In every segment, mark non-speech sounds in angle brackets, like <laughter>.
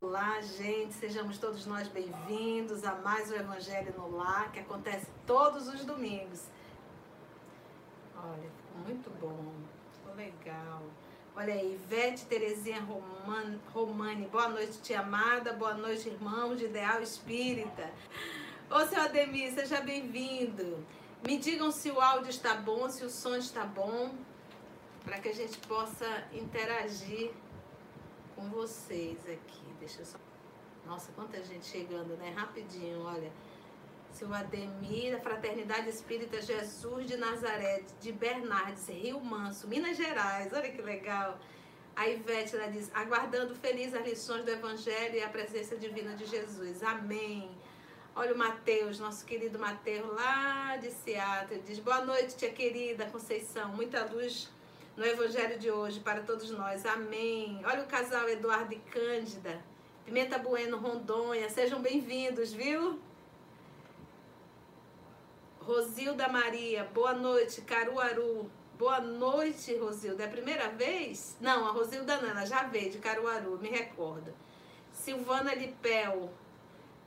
Olá, gente, sejamos todos nós bem-vindos a mais um Evangelho no Lar, que acontece todos os domingos. Olha, muito bom, legal. Olha aí, Ivete Terezinha Roman, Romani, boa noite, tia amada, boa noite, irmãos de Ideal Espírita. Ô, seu Ademir, seja bem-vindo. Me digam se o áudio está bom, se o som está bom, para que a gente possa interagir com vocês aqui. Deixa eu só. Nossa, quanta gente chegando, né? Rapidinho, olha. Seu Ademir, da Fraternidade Espírita Jesus de Nazaré, de Bernardes, Rio Manso, Minas Gerais. Olha que legal. A Ivete, ela diz, aguardando feliz as lições do Evangelho e a presença divina de Jesus. Amém. Olha o Mateus, nosso querido Mateus, lá de Seattle. Diz, boa noite, tia querida Conceição. Muita luz no Evangelho de hoje para todos nós. Amém. Olha o casal Eduardo e Cândida. Pimenta Bueno, Rondônia. Sejam bem-vindos, viu? Rosilda Maria, boa noite, Caruaru. Boa noite, Rosilda. É a primeira vez? Não, a Rosilda ela já veio de Caruaru, me recordo. Silvana Lipel,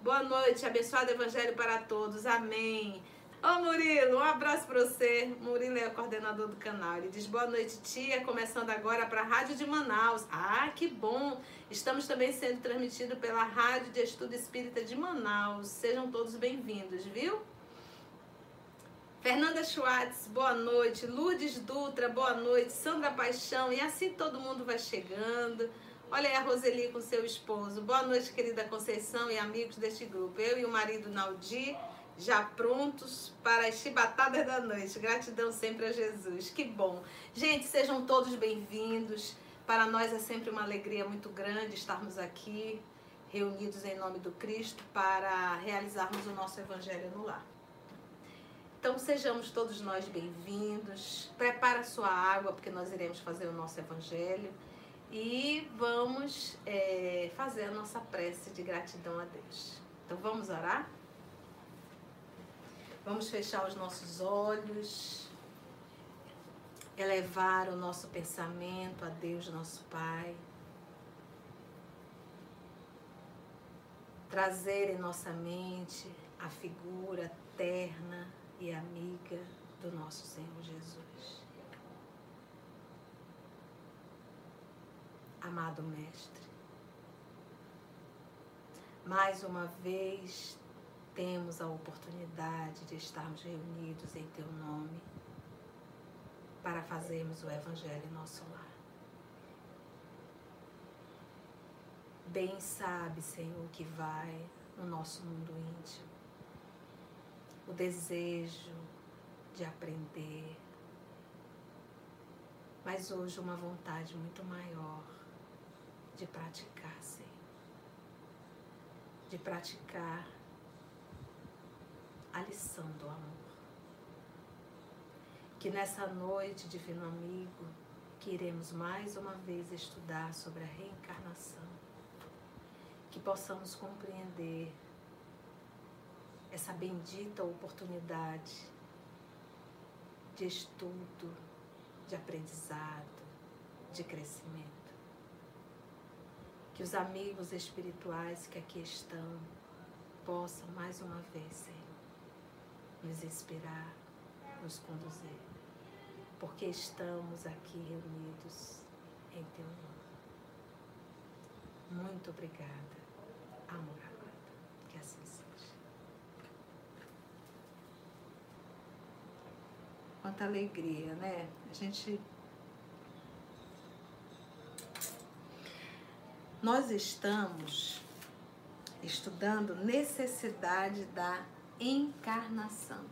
boa noite, abençoado evangelho para todos, amém. Ô Murilo, um abraço para você. Murilo é o coordenador do canal. Ele diz boa noite, tia. Começando agora para a Rádio de Manaus. Ah, que bom! Estamos também sendo transmitidos pela Rádio de Estudo Espírita de Manaus. Sejam todos bem-vindos, viu? Fernanda Schwartz, boa noite. Lourdes Dutra, boa noite. Sandra Paixão, e assim todo mundo vai chegando. Olha aí a Roseli com seu esposo. Boa noite, querida Conceição e amigos deste grupo. Eu e o marido Naldi já prontos para as chibatadas da noite. Gratidão sempre a Jesus. Que bom. Gente, sejam todos bem-vindos. Para nós é sempre uma alegria muito grande estarmos aqui reunidos em nome do Cristo para realizarmos o nosso evangelho no lar. Então sejamos todos nós bem-vindos. Prepara sua água porque nós iremos fazer o nosso evangelho e vamos é, fazer a nossa prece de gratidão a Deus. Então vamos orar? Vamos fechar os nossos olhos, elevar o nosso pensamento a Deus, nosso Pai. Trazer em nossa mente a figura terna e amiga do nosso Senhor Jesus. Amado Mestre, mais uma vez temos a oportunidade de estarmos reunidos em Teu nome para fazermos o Evangelho em nosso lar. Bem sabe, Senhor, que vai no nosso mundo íntimo o desejo de aprender, mas hoje uma vontade muito maior de praticar, Senhor. De praticar a lição do amor. Que nessa noite, Divino Amigo, que iremos mais uma vez estudar sobre a reencarnação, que possamos compreender essa bendita oportunidade de estudo, de aprendizado, de crescimento. Que os amigos espirituais que aqui estão possam mais uma vez, Senhor, nos inspirar, nos conduzir, porque estamos aqui reunidos em Teu nome. Muito obrigada, amor amado. Que assim seja. Quanta alegria, né? A gente. Nós estamos estudando necessidade da encarnação.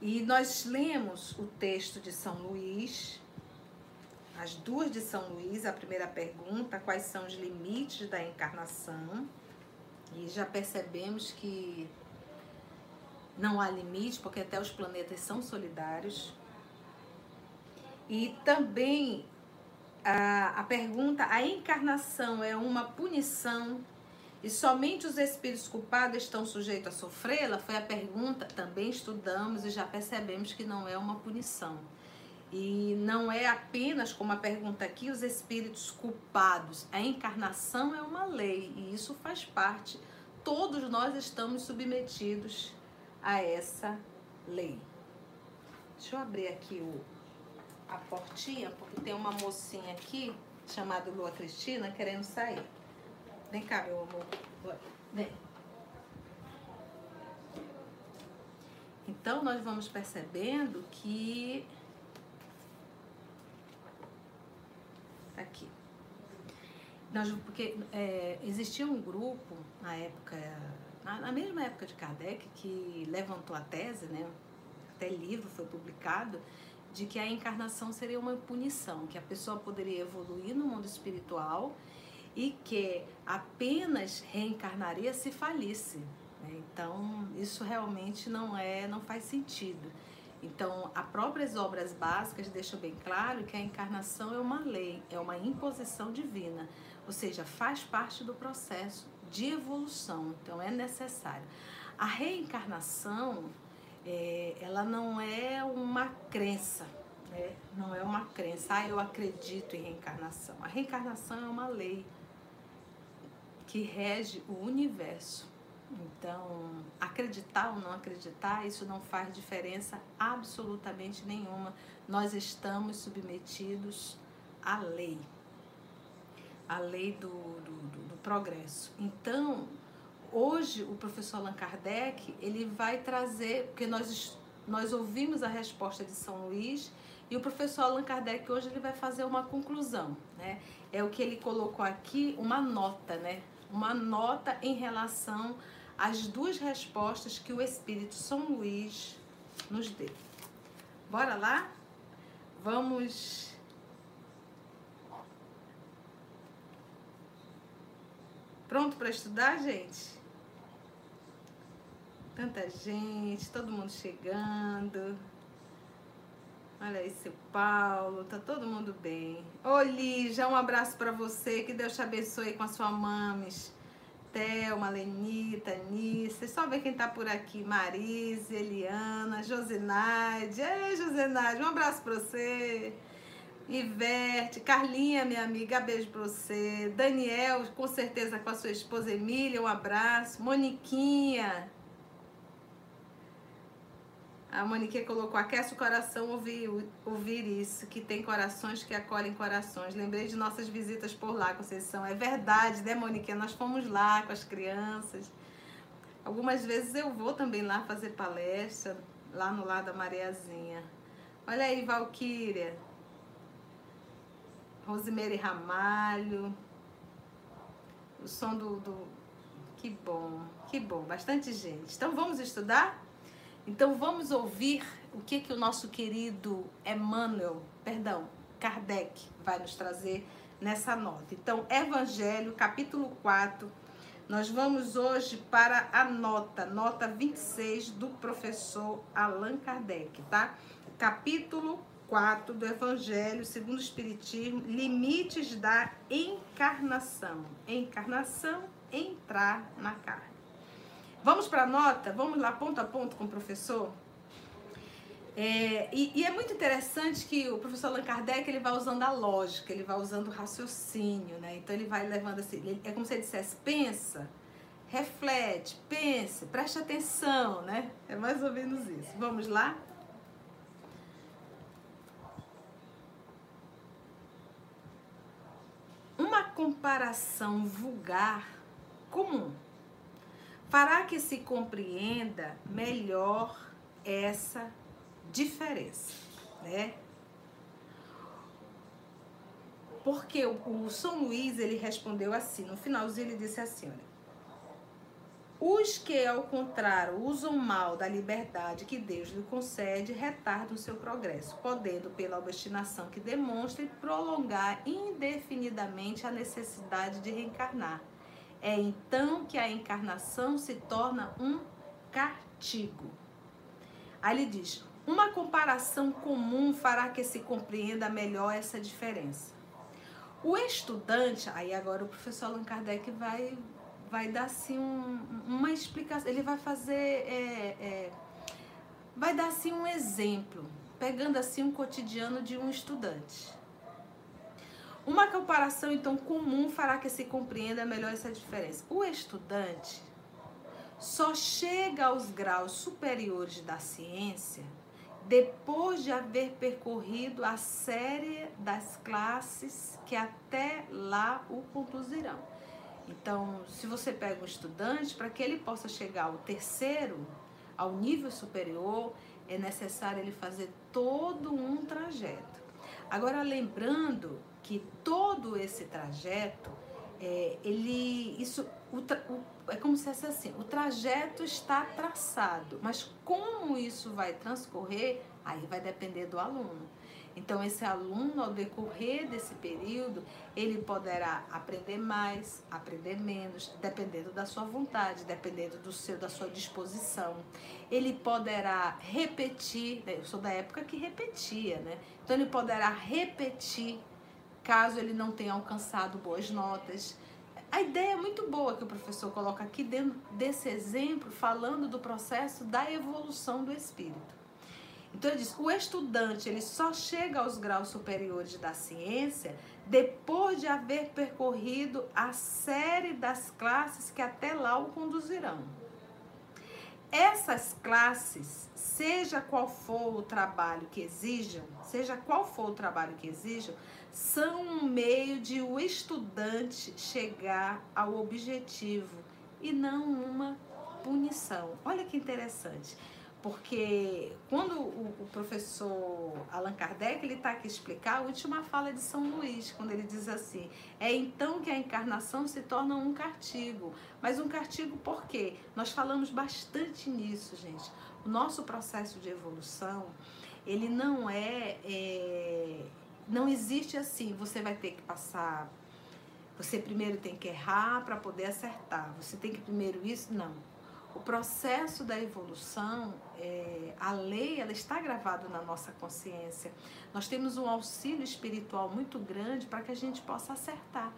E nós lemos o texto de São Luís, as duas de São Luís, a primeira pergunta, quais são os limites da encarnação? E já percebemos que não há limite, porque até os planetas são solidários. E também a, a pergunta: a encarnação é uma punição E somente os espíritos culpados estão sujeitos a sofrê-la? Foi a pergunta. Também estudamos e já percebemos que não é uma punição. E não é apenas, como a pergunta aqui, os espíritos culpados. A encarnação é uma lei e isso faz parte. Todos nós estamos submetidos a essa lei. Deixa eu abrir aqui o, a portinha, porque tem uma mocinha aqui, chamada Lua Cristina, querendo sair. Vem cá, meu amor. Vem. Então, nós vamos percebendo que. Aqui. Nós, porque é, existia um grupo na época, na, mesma época de Kardec, que levantou a tese, né? Até livro foi publicado, de que a encarnação seria uma punição, que a pessoa poderia evoluir no mundo espiritual e que apenas reencarnaria se falisse. Né? Então, isso realmente não é, não faz sentido. Então, as próprias obras básicas deixam bem claro que a encarnação é uma lei, é uma imposição divina, ou seja, faz parte do processo de evolução. Então, é necessário. A reencarnação, é, ela não é uma crença, né? não é uma crença. Ah, eu acredito em reencarnação. A reencarnação é uma lei que rege o universo. Então, acreditar ou não acreditar, isso não faz diferença absolutamente nenhuma. Nós estamos submetidos à lei, à lei do, do, do, do progresso. Então, hoje o professor Allan Kardec ele vai trazer, porque nós, nós ouvimos a resposta de São Luís e o professor Allan Kardec hoje ele vai fazer uma conclusão, né? É o que ele colocou aqui, uma nota, né? uma nota em relação às duas respostas que o Espírito São Luís nos deu. Bora lá? Vamos. Pronto para estudar, gente? Tanta gente, todo mundo chegando. Olha aí, seu Paulo, tá todo mundo bem. Ô, Lígia, um abraço para você, que Deus te abençoe com a sua mames. Thelma, Lenita, Nissa, só ver quem tá por aqui, Marise, Eliana, Josinaide. Ei, Josinaide, um abraço para você. Iverte, Carlinha, minha amiga, beijo pra você. Daniel, com certeza com a sua esposa Emília, um abraço. Moniquinha, a Monique colocou, aquece o coração ouvir, ouvir isso, que tem corações que acolhem corações. Lembrei de nossas visitas por lá, Conceição. É verdade, né, Monique? Nós fomos lá com as crianças. Algumas vezes eu vou também lá fazer palestra, lá no lado da Mariazinha. Olha aí, Valquíria. Rosemary Ramalho. O som do, do... Que bom, que bom. Bastante gente. Então vamos estudar? Então vamos ouvir o que que o nosso querido Emmanuel, perdão, Kardec vai nos trazer nessa nota. Então, Evangelho, capítulo 4, nós vamos hoje para a nota, nota 26 do professor Allan Kardec, tá? Capítulo 4 do Evangelho segundo o Espiritismo, limites da encarnação. Encarnação, entrar na carne. Vamos para a nota? Vamos lá ponto a ponto com o professor? É, e, e, é muito interessante que o professor Allan Kardec ele vai usando a lógica, ele vai usando o raciocínio, né? Então ele vai levando assim, é como se ele dissesse, pensa, reflete, pense, preste atenção, né? É mais ou menos isso. Vamos lá? Uma comparação vulgar comum fará que se compreenda melhor essa diferença, né? Porque o, São Luís ele respondeu assim, no finalzinho ele disse assim, olha, os que, ao contrário, usam mal da liberdade que Deus lhe concede, retardam seu progresso, podendo, pela obstinação que demonstrem, prolongar indefinidamente a necessidade de reencarnar, é então que a encarnação se torna um castigo. Aí ele diz: uma comparação comum fará que se compreenda melhor essa diferença. O estudante, aí agora o professor Allan Kardec vai, vai dar assim um, uma explicação, ele vai fazer, é, é, vai dar assim um exemplo, pegando assim um cotidiano de um estudante. Uma comparação então comum fará que se compreenda melhor essa diferença. O estudante só chega aos graus superiores da ciência depois de haver percorrido a série das classes que até lá o conduzirão. Então, se você pega um estudante, para que ele possa chegar ao terceiro, ao nível superior, é necessário ele fazer todo um trajeto. Agora, lembrando que todo esse trajeto, é, ele, isso, o, o, é como se fosse assim, o trajeto está traçado, mas como isso vai transcorrer, aí vai depender do aluno. Então, esse aluno, ao decorrer desse período, ele poderá aprender mais, aprender menos, dependendo da sua vontade, dependendo do seu, da sua disposição. Ele poderá repetir, né? eu sou da época que repetia, né? Então, ele poderá repetir caso ele não tenha alcançado boas notas. A ideia é muito boa que o professor coloca aqui dentro desse exemplo, falando do processo da evolução do espírito. Então ele diz, o estudante ele só chega aos graus superiores da ciência depois de haver percorrido a série das classes que até lá o conduzirão. Essas classes, seja qual for o trabalho que exijam, seja qual for o trabalho que exijam, são um meio de o estudante chegar ao objetivo e não uma punição. Olha que interessante. Porque quando o, professor Allan Kardec ele está aqui explicar a última fala de São Luís, quando ele diz assim: é então que a encarnação se torna um castigo. Mas um castigo por quê? Nós falamos bastante nisso, gente. O nosso processo de evolução ele não é, é não existe assim. Você vai ter que passar. Você primeiro tem que errar para poder acertar. Você tem que primeiro isso, não o processo da evolução, é, a lei, ela está gravada na nossa consciência. Nós temos um auxílio espiritual muito grande para que a gente possa acertar.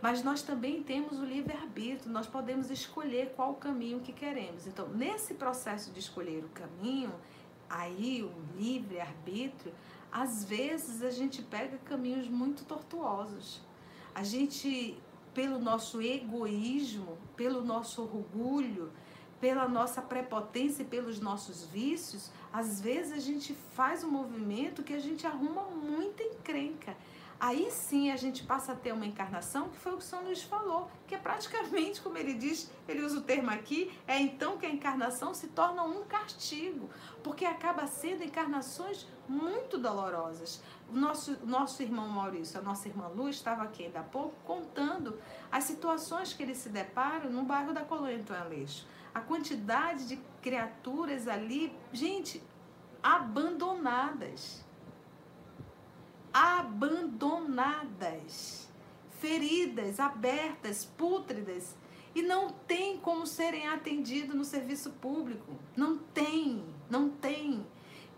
Mas nós também temos o livre-arbítrio, nós podemos escolher qual o caminho que queremos. Então, nesse processo de escolher o caminho, aí o livre-arbítrio, às vezes a gente pega caminhos muito tortuosos. A gente, pelo nosso egoísmo, pelo nosso orgulho, pela nossa prepotência e pelos nossos vícios, às vezes a gente faz um movimento que a gente arruma muita encrenca. Aí sim a gente passa a ter uma encarnação, que foi o que o São Luís falou, que é praticamente, como ele diz, ele usa o termo aqui, é então que a encarnação se torna um castigo, porque acaba sendo encarnações muito dolorosas. O nosso, nosso irmão Maurício, a nossa irmã Luz, estava aqui ainda há pouco contando as situações que eles se deparam no bairro da Colônia Antônio Aleixo a quantidade de criaturas ali, gente, abandonadas. Abandonadas. Feridas, abertas, pútridas. E não tem como serem atendidos no serviço público. Não tem, não tem.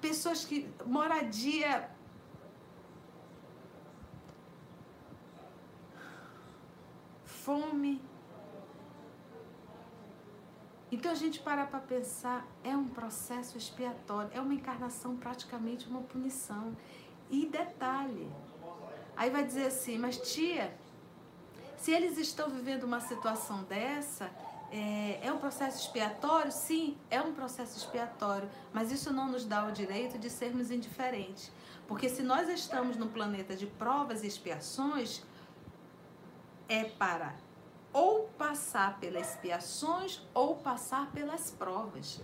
Pessoas que. moradia fome, então a gente parar para pensar, é um processo expiatório, é uma encarnação praticamente uma punição. E detalhe, aí vai dizer assim, mas tia, se eles estão vivendo uma situação dessa, é, é, um processo expiatório? Sim, é um processo expiatório, mas isso não nos dá o direito de sermos indiferentes. Porque se nós estamos no planeta de provas e expiações, é para ou passar pelas expiações ou passar pelas provas.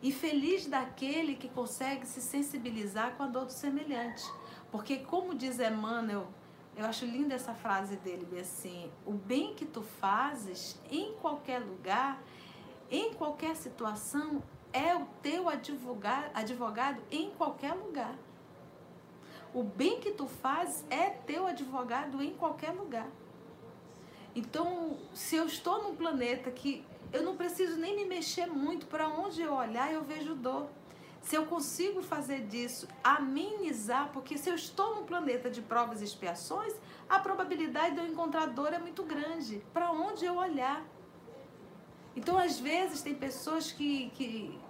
E feliz daquele que consegue se sensibilizar com a dor do semelhante. Porque, como diz Emmanuel, eu acho linda essa frase dele, assim: o bem que tu fazes em qualquer lugar, em qualquer situação, é o teu advogado, advogado em qualquer lugar. O bem que tu fazes é teu advogado em qualquer lugar. Então, se eu estou num planeta que eu não preciso nem me mexer muito, para onde eu olhar eu vejo dor. Se eu consigo fazer disso, amenizar, porque se eu estou num planeta de provas e expiações, a probabilidade de eu encontrar dor é muito grande. Para onde eu olhar? Então, às vezes, tem pessoas que, que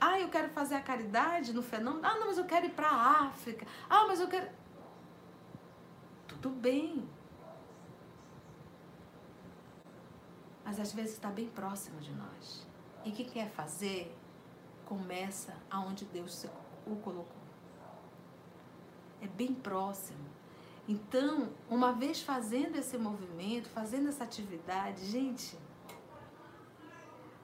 ah, eu quero fazer a caridade no fenômeno. Ah, não, mas eu quero ir para a África. Ah, mas eu quero. Tudo bem. Mas às vezes está bem próximo de nós. E o que quer fazer, começa aonde Deus o colocou. É bem próximo. Então, uma vez fazendo esse movimento, fazendo essa atividade, gente,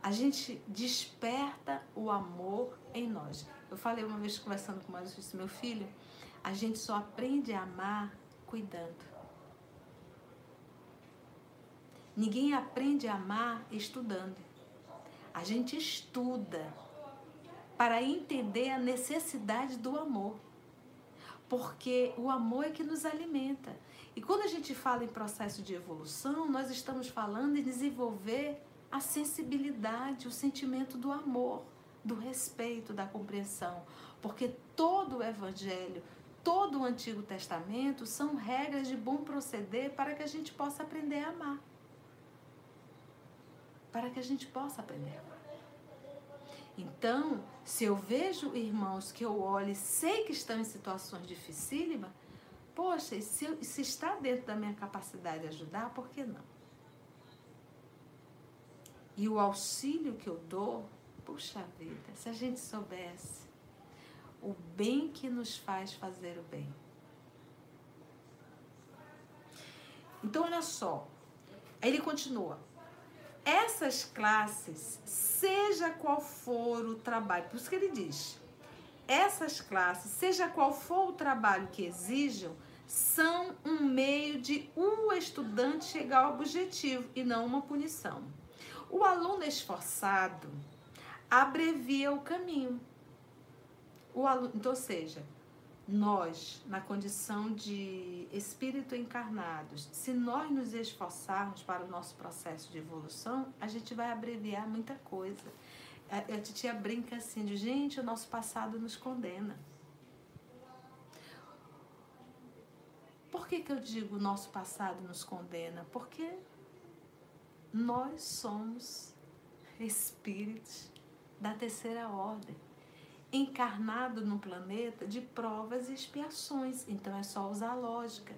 a gente desperta o amor em nós. Eu falei uma vez conversando com o meu filho, a gente só aprende a amar cuidando. Ninguém aprende a amar estudando. A gente estuda para entender a necessidade do amor. Porque o amor é que nos alimenta. E quando a gente fala em processo de evolução, nós estamos falando em desenvolver a sensibilidade, o sentimento do amor, do respeito, da compreensão. Porque todo o Evangelho, todo o Antigo Testamento são regras de bom proceder para que a gente possa aprender a amar. Para que a gente possa aprender. Então, se eu vejo irmãos que eu olho e sei que estão em situações dificílimas, poxa, se, se está dentro da minha capacidade de ajudar, por que não? E o auxílio que eu dou, puxa vida, se a gente soubesse o bem que nos faz fazer o bem. Então, olha só. Aí ele continua. Essas classes, seja qual for o trabalho, por isso que ele diz, essas classes, seja qual for o trabalho que exijam, são um meio de o estudante chegar ao objetivo e não uma punição. O aluno esforçado abrevia o caminho. O aluno, então, ou seja, nós, na condição de espírito encarnados, se nós nos esforçarmos para o nosso processo de evolução, a gente vai abreviar muita coisa. A, a titia brinca assim de, gente, o nosso passado nos condena. Por que, que eu digo nosso passado nos condena? Porque nós somos espíritos da terceira ordem, encarnado no planeta de provas e expiações. Então é só usar a lógica.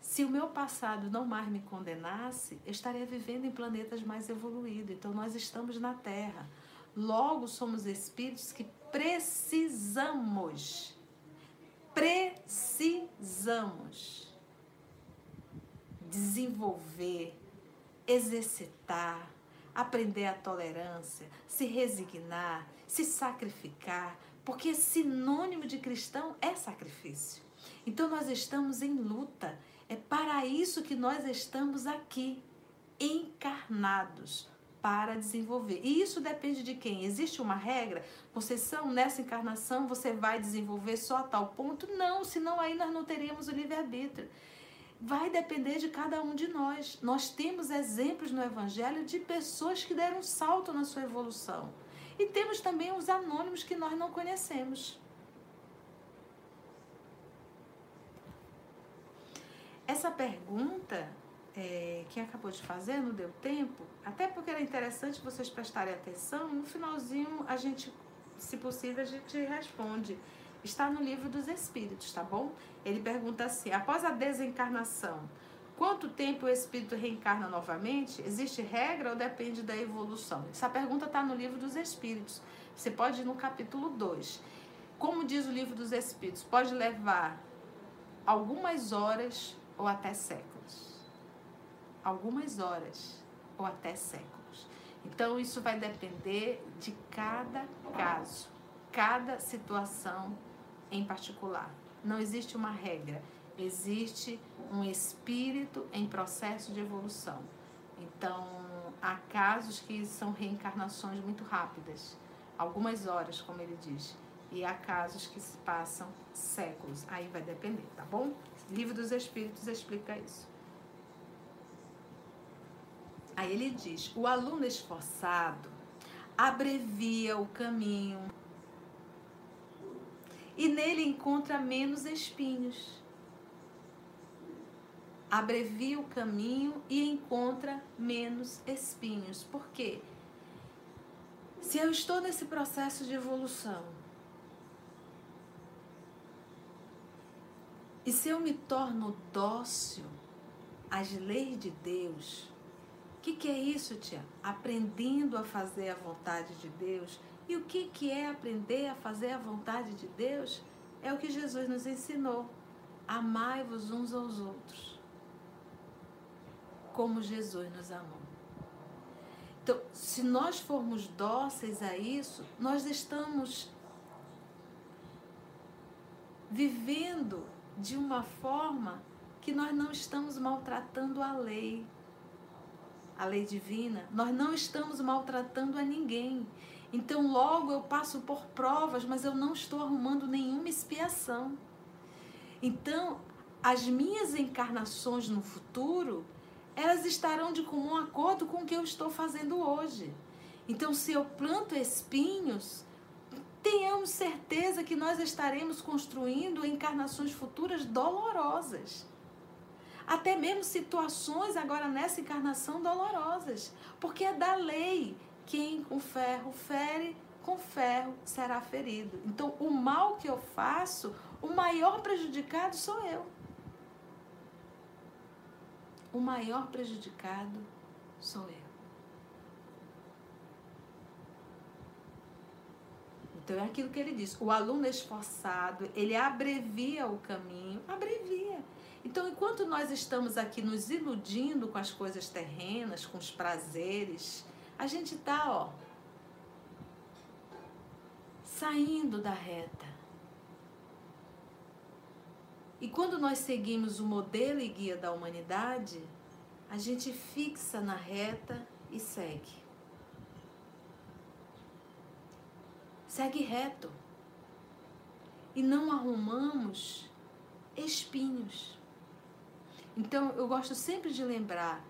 Se o meu passado não mais me condenasse, eu estaria vivendo em planetas mais evoluídos. Então nós estamos na Terra. Logo somos espíritos que precisamos precisamos desenvolver exercitar, aprender a tolerância, se resignar, se sacrificar, porque sinônimo de cristão é sacrifício. Então nós estamos em luta. É para isso que nós estamos aqui, encarnados para desenvolver. E isso depende de quem? Existe uma regra? Vocês são nessa encarnação, você vai desenvolver só a tal ponto? Não, senão aí nós não teríamos o livre-arbítrio vai depender de cada um de nós. Nós temos exemplos no Evangelho de pessoas que deram um salto na sua evolução. E temos também os anônimos que nós não conhecemos. Essa pergunta é, que acabou de fazer, não deu tempo, até porque era interessante vocês prestarem atenção, no finalzinho a gente, se possível, a gente responde está no livro dos Espíritos, tá bom? Ele pergunta assim: após a desencarnação, quanto tempo o espírito reencarna novamente? Existe regra ou depende da evolução? Essa pergunta está no livro dos Espíritos. Você pode ir no capítulo 2. Como diz o livro dos Espíritos, pode levar algumas horas ou até séculos. Algumas horas ou até séculos. Então, isso vai depender de cada caso, cada situação em particular. Não existe uma regra, existe um espírito em processo de evolução. Então, há casos que são reencarnações muito rápidas, algumas horas, como ele diz, e há casos que se passam séculos. Aí vai depender, tá bom? Livro dos Espíritos explica isso. Aí ele diz: o aluno esforçado abrevia o caminho e nele encontra menos espinhos. Abrevia o caminho e encontra menos espinhos. Por quê? Se eu estou nesse processo de evolução, e se eu me torno dócil às leis de Deus, o que, que é isso, tia? Aprendendo a fazer a vontade de Deus. E o que, que é aprender a fazer a vontade de Deus? É o que Jesus nos ensinou. Amai-vos uns aos outros, como Jesus nos amou. Então, se nós formos dóceis a isso, nós estamos vivendo de uma forma que nós não estamos maltratando a lei, a lei divina, nós não estamos maltratando a ninguém. Então, logo eu passo por provas, mas eu não estou arrumando nenhuma expiação. Então, as minhas encarnações no futuro elas estarão de comum acordo com o que eu estou fazendo hoje. Então, se eu planto espinhos, tenhamos certeza que nós estaremos construindo encarnações futuras dolorosas. Até mesmo situações agora nessa encarnação dolorosas. Porque é da lei. Quem com ferro fere, com ferro será ferido. Então, o mal que eu faço, o maior prejudicado sou eu o maior prejudicado sou eu. Então é aquilo que ele diz. O aluno esforçado, ele abrevia o caminho, abrevia. Então, enquanto nós estamos aqui nos iludindo com as coisas terrenas, com os prazeres, a gente está, ó, saindo da reta. E quando nós seguimos o modelo e guia da humanidade, a gente fixa na reta e segue. Segue reto. E não arrumamos espinhos. Então eu gosto sempre de lembrar: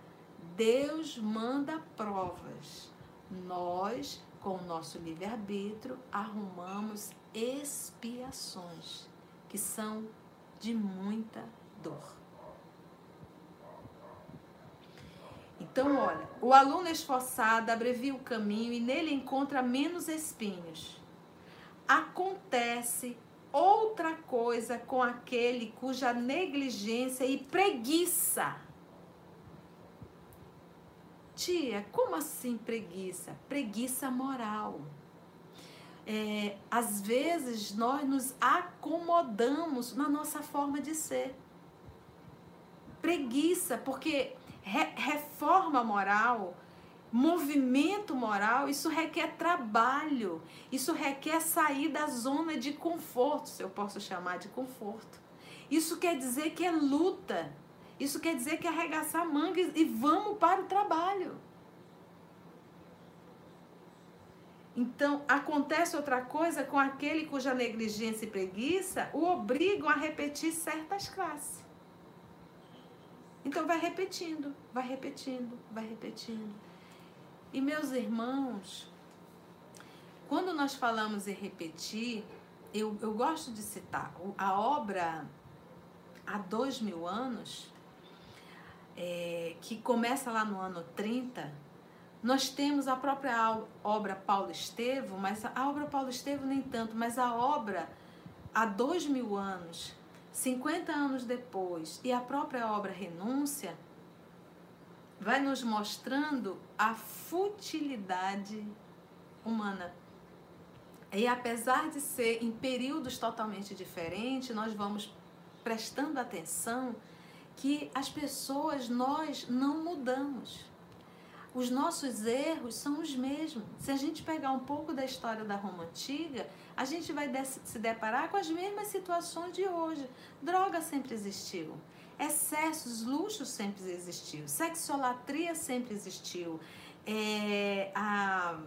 Deus manda provas. Nós, com o nosso livre-arbítrio, arrumamos expiações, que são de muita dor. Então, olha, o aluno esforçado abrevia o caminho e nele encontra menos espinhos. Acontece outra coisa com aquele cuja negligência e preguiça. Tia, como assim preguiça? Preguiça moral é, às vezes nós nos acomodamos na nossa forma de ser. Preguiça, porque re, reforma moral, movimento moral, isso requer trabalho, isso requer sair da zona de conforto, se eu posso chamar de conforto. Isso quer dizer que é luta, isso quer dizer que é arregaçar mangas e vamos para o trabalho. Então, acontece outra coisa com aquele cuja negligência e preguiça o obrigam a repetir certas classes. Então, vai repetindo, vai repetindo, vai repetindo. E, meus irmãos, quando nós falamos em repetir, eu, eu gosto de citar a obra há dois mil anos, é, que começa lá no ano 30, nós temos a própria obra Paulo Estevo, mas a obra Paulo Estevo nem tanto, mas a obra há dois mil anos, 50 anos depois, e a própria obra Renúncia, vai nos mostrando a futilidade humana. E apesar de ser em períodos totalmente diferentes, nós vamos prestando atenção que as pessoas, nós não mudamos os nossos erros são os mesmos. Se a gente pegar um pouco da história da Roma antiga, a gente vai se deparar com as mesmas situações de hoje. Droga sempre existiu. Excessos, luxos sempre existiu. Sexolatria sempre existiu. É, a,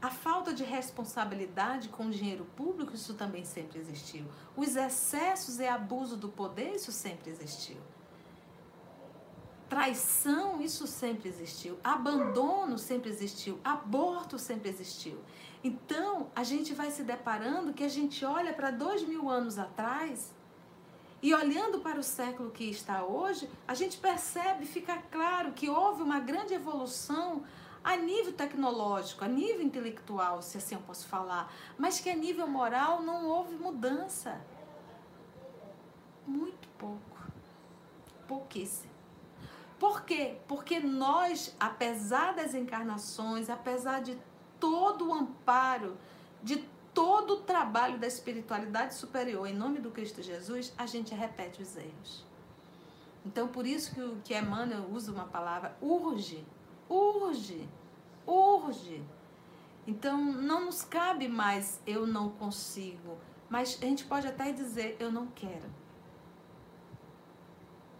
a falta de responsabilidade com o dinheiro público, isso também sempre existiu. Os excessos e abuso do poder, isso sempre existiu. Traição, isso sempre existiu. Abandono sempre existiu. Aborto sempre existiu. Então, a gente vai se deparando que a gente olha para dois mil anos atrás e olhando para o século que está hoje, a gente percebe, fica claro que houve uma grande evolução a nível tecnológico, a nível intelectual, se assim eu posso falar, mas que a nível moral não houve mudança. Muito pouco. Pouquíssimo. Por quê? Porque nós, apesar das encarnações, apesar de todo o amparo, de todo o trabalho da espiritualidade superior em nome do Cristo Jesus, a gente repete os erros. Então, por isso que, o, que Emmanuel usa uma palavra urge, urge, urge. Então, não nos cabe mais eu não consigo, mas a gente pode até dizer eu não quero.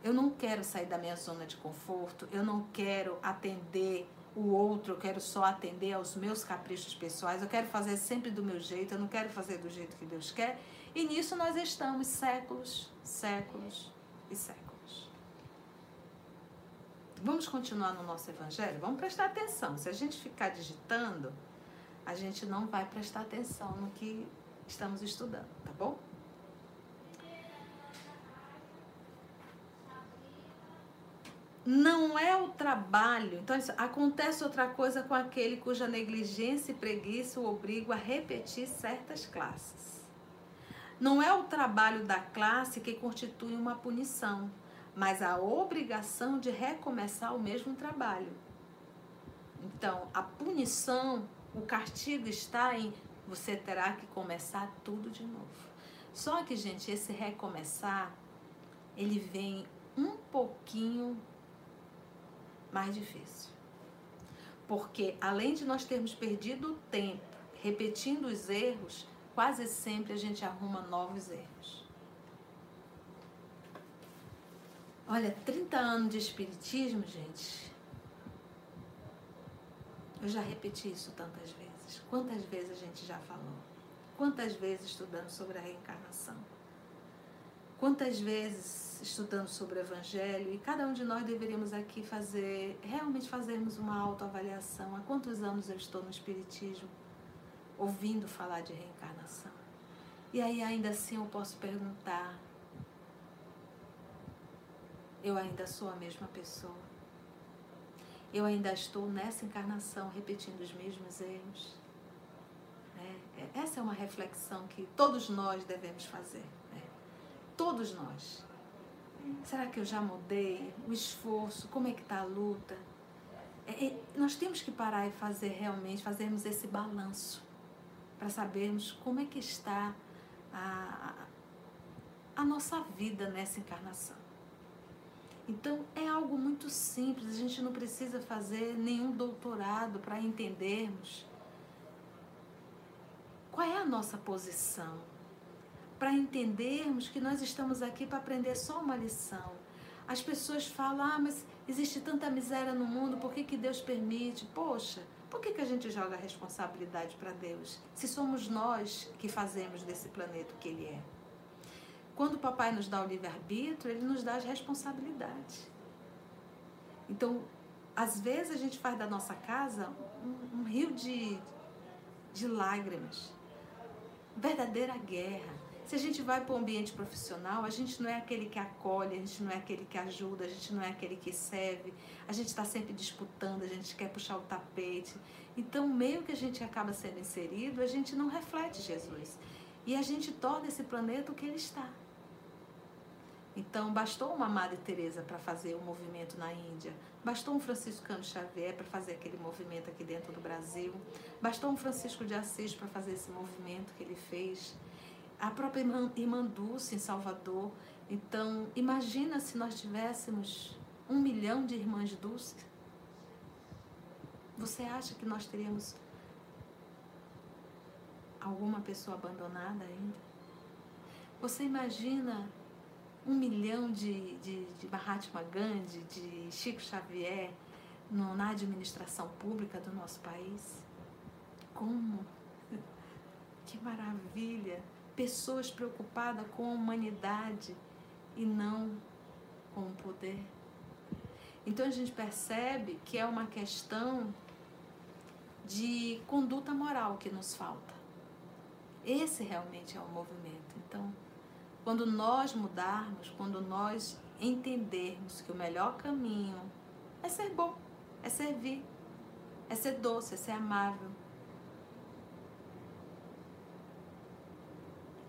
Eu não quero sair da minha zona de conforto, eu não quero atender o outro, eu quero só atender aos meus caprichos pessoais, eu quero fazer sempre do meu jeito, eu não quero fazer do jeito que Deus quer. E nisso nós estamos séculos, séculos e séculos. Vamos continuar no nosso evangelho? Vamos prestar atenção. Se a gente ficar digitando, a gente não vai prestar atenção no que estamos estudando, tá bom? Não é o trabalho. Então, acontece outra coisa com aquele cuja negligência e preguiça o obrigam a repetir certas classes. Não é o trabalho da classe que constitui uma punição, mas a obrigação de recomeçar o mesmo trabalho. Então, a punição, o castigo está em você terá que começar tudo de novo. Só que, gente, esse recomeçar, ele vem um pouquinho mais difícil. Porque além de nós termos perdido tempo repetindo os erros, quase sempre a gente arruma novos erros. Olha, 30 anos de espiritismo, gente. Eu já repeti isso tantas vezes. Quantas vezes a gente já falou? Quantas vezes estudando sobre a reencarnação? Quantas vezes estudando sobre o Evangelho e cada um de nós deveríamos aqui fazer, realmente fazermos uma autoavaliação. Há quantos anos eu estou no Espiritismo ouvindo falar de reencarnação? E aí ainda assim eu posso perguntar, eu ainda sou a mesma pessoa? Eu ainda estou nessa encarnação repetindo os mesmos erros? É, essa é uma reflexão que todos nós devemos fazer. Todos nós. Será que eu já mudei? O esforço, como é que está a luta? É, é, nós temos que parar e fazer realmente, fazermos esse balanço para sabermos como é que está a, a, a nossa vida nessa encarnação. Então é algo muito simples, a gente não precisa fazer nenhum doutorado para entendermos qual é a nossa posição para entendermos que nós estamos aqui para aprender só uma lição. As pessoas falam, ah, mas existe tanta miséria no mundo, por que, que Deus permite? Poxa, por que, que a gente joga a responsabilidade para Deus? Se somos nós que fazemos desse planeta o que ele é. Quando o papai nos dá o livre-arbítrio, ele nos dá as responsabilidades. Então, às vezes a gente faz da nossa casa um, um rio de, de lágrimas, verdadeira guerra. Se a gente vai para o ambiente profissional, a gente não é aquele que acolhe, a gente não é aquele que ajuda, a gente não é aquele que serve, a gente está sempre disputando, a gente quer puxar o tapete. Então, meio que a gente acaba sendo inserido, a gente não reflete Jesus. E a gente torna esse planeta o que ele está. Então, bastou uma Madre Teresa para fazer o um movimento na Índia, bastou um Franciscano Xavier para fazer aquele movimento aqui dentro do Brasil, bastou um Francisco de Assis para fazer esse movimento que ele fez a própria irmã, irmã Dulce em Salvador. Então, imagina se nós tivéssemos um milhão de irmãs Dulce. Você acha que nós teríamos alguma pessoa abandonada ainda? Você imagina um milhão de, de, de Mahatma Gandhi, de Chico Xavier no, na administração pública do nosso país? Como? <laughs> Que maravilha! Pessoas preocupadas com a humanidade e não com o poder. Então a gente percebe que é uma questão de conduta moral que nos falta. Esse realmente é o movimento. Então, quando nós mudarmos, quando nós entendermos que o melhor caminho é ser bom, é servir, é ser doce, é ser amável.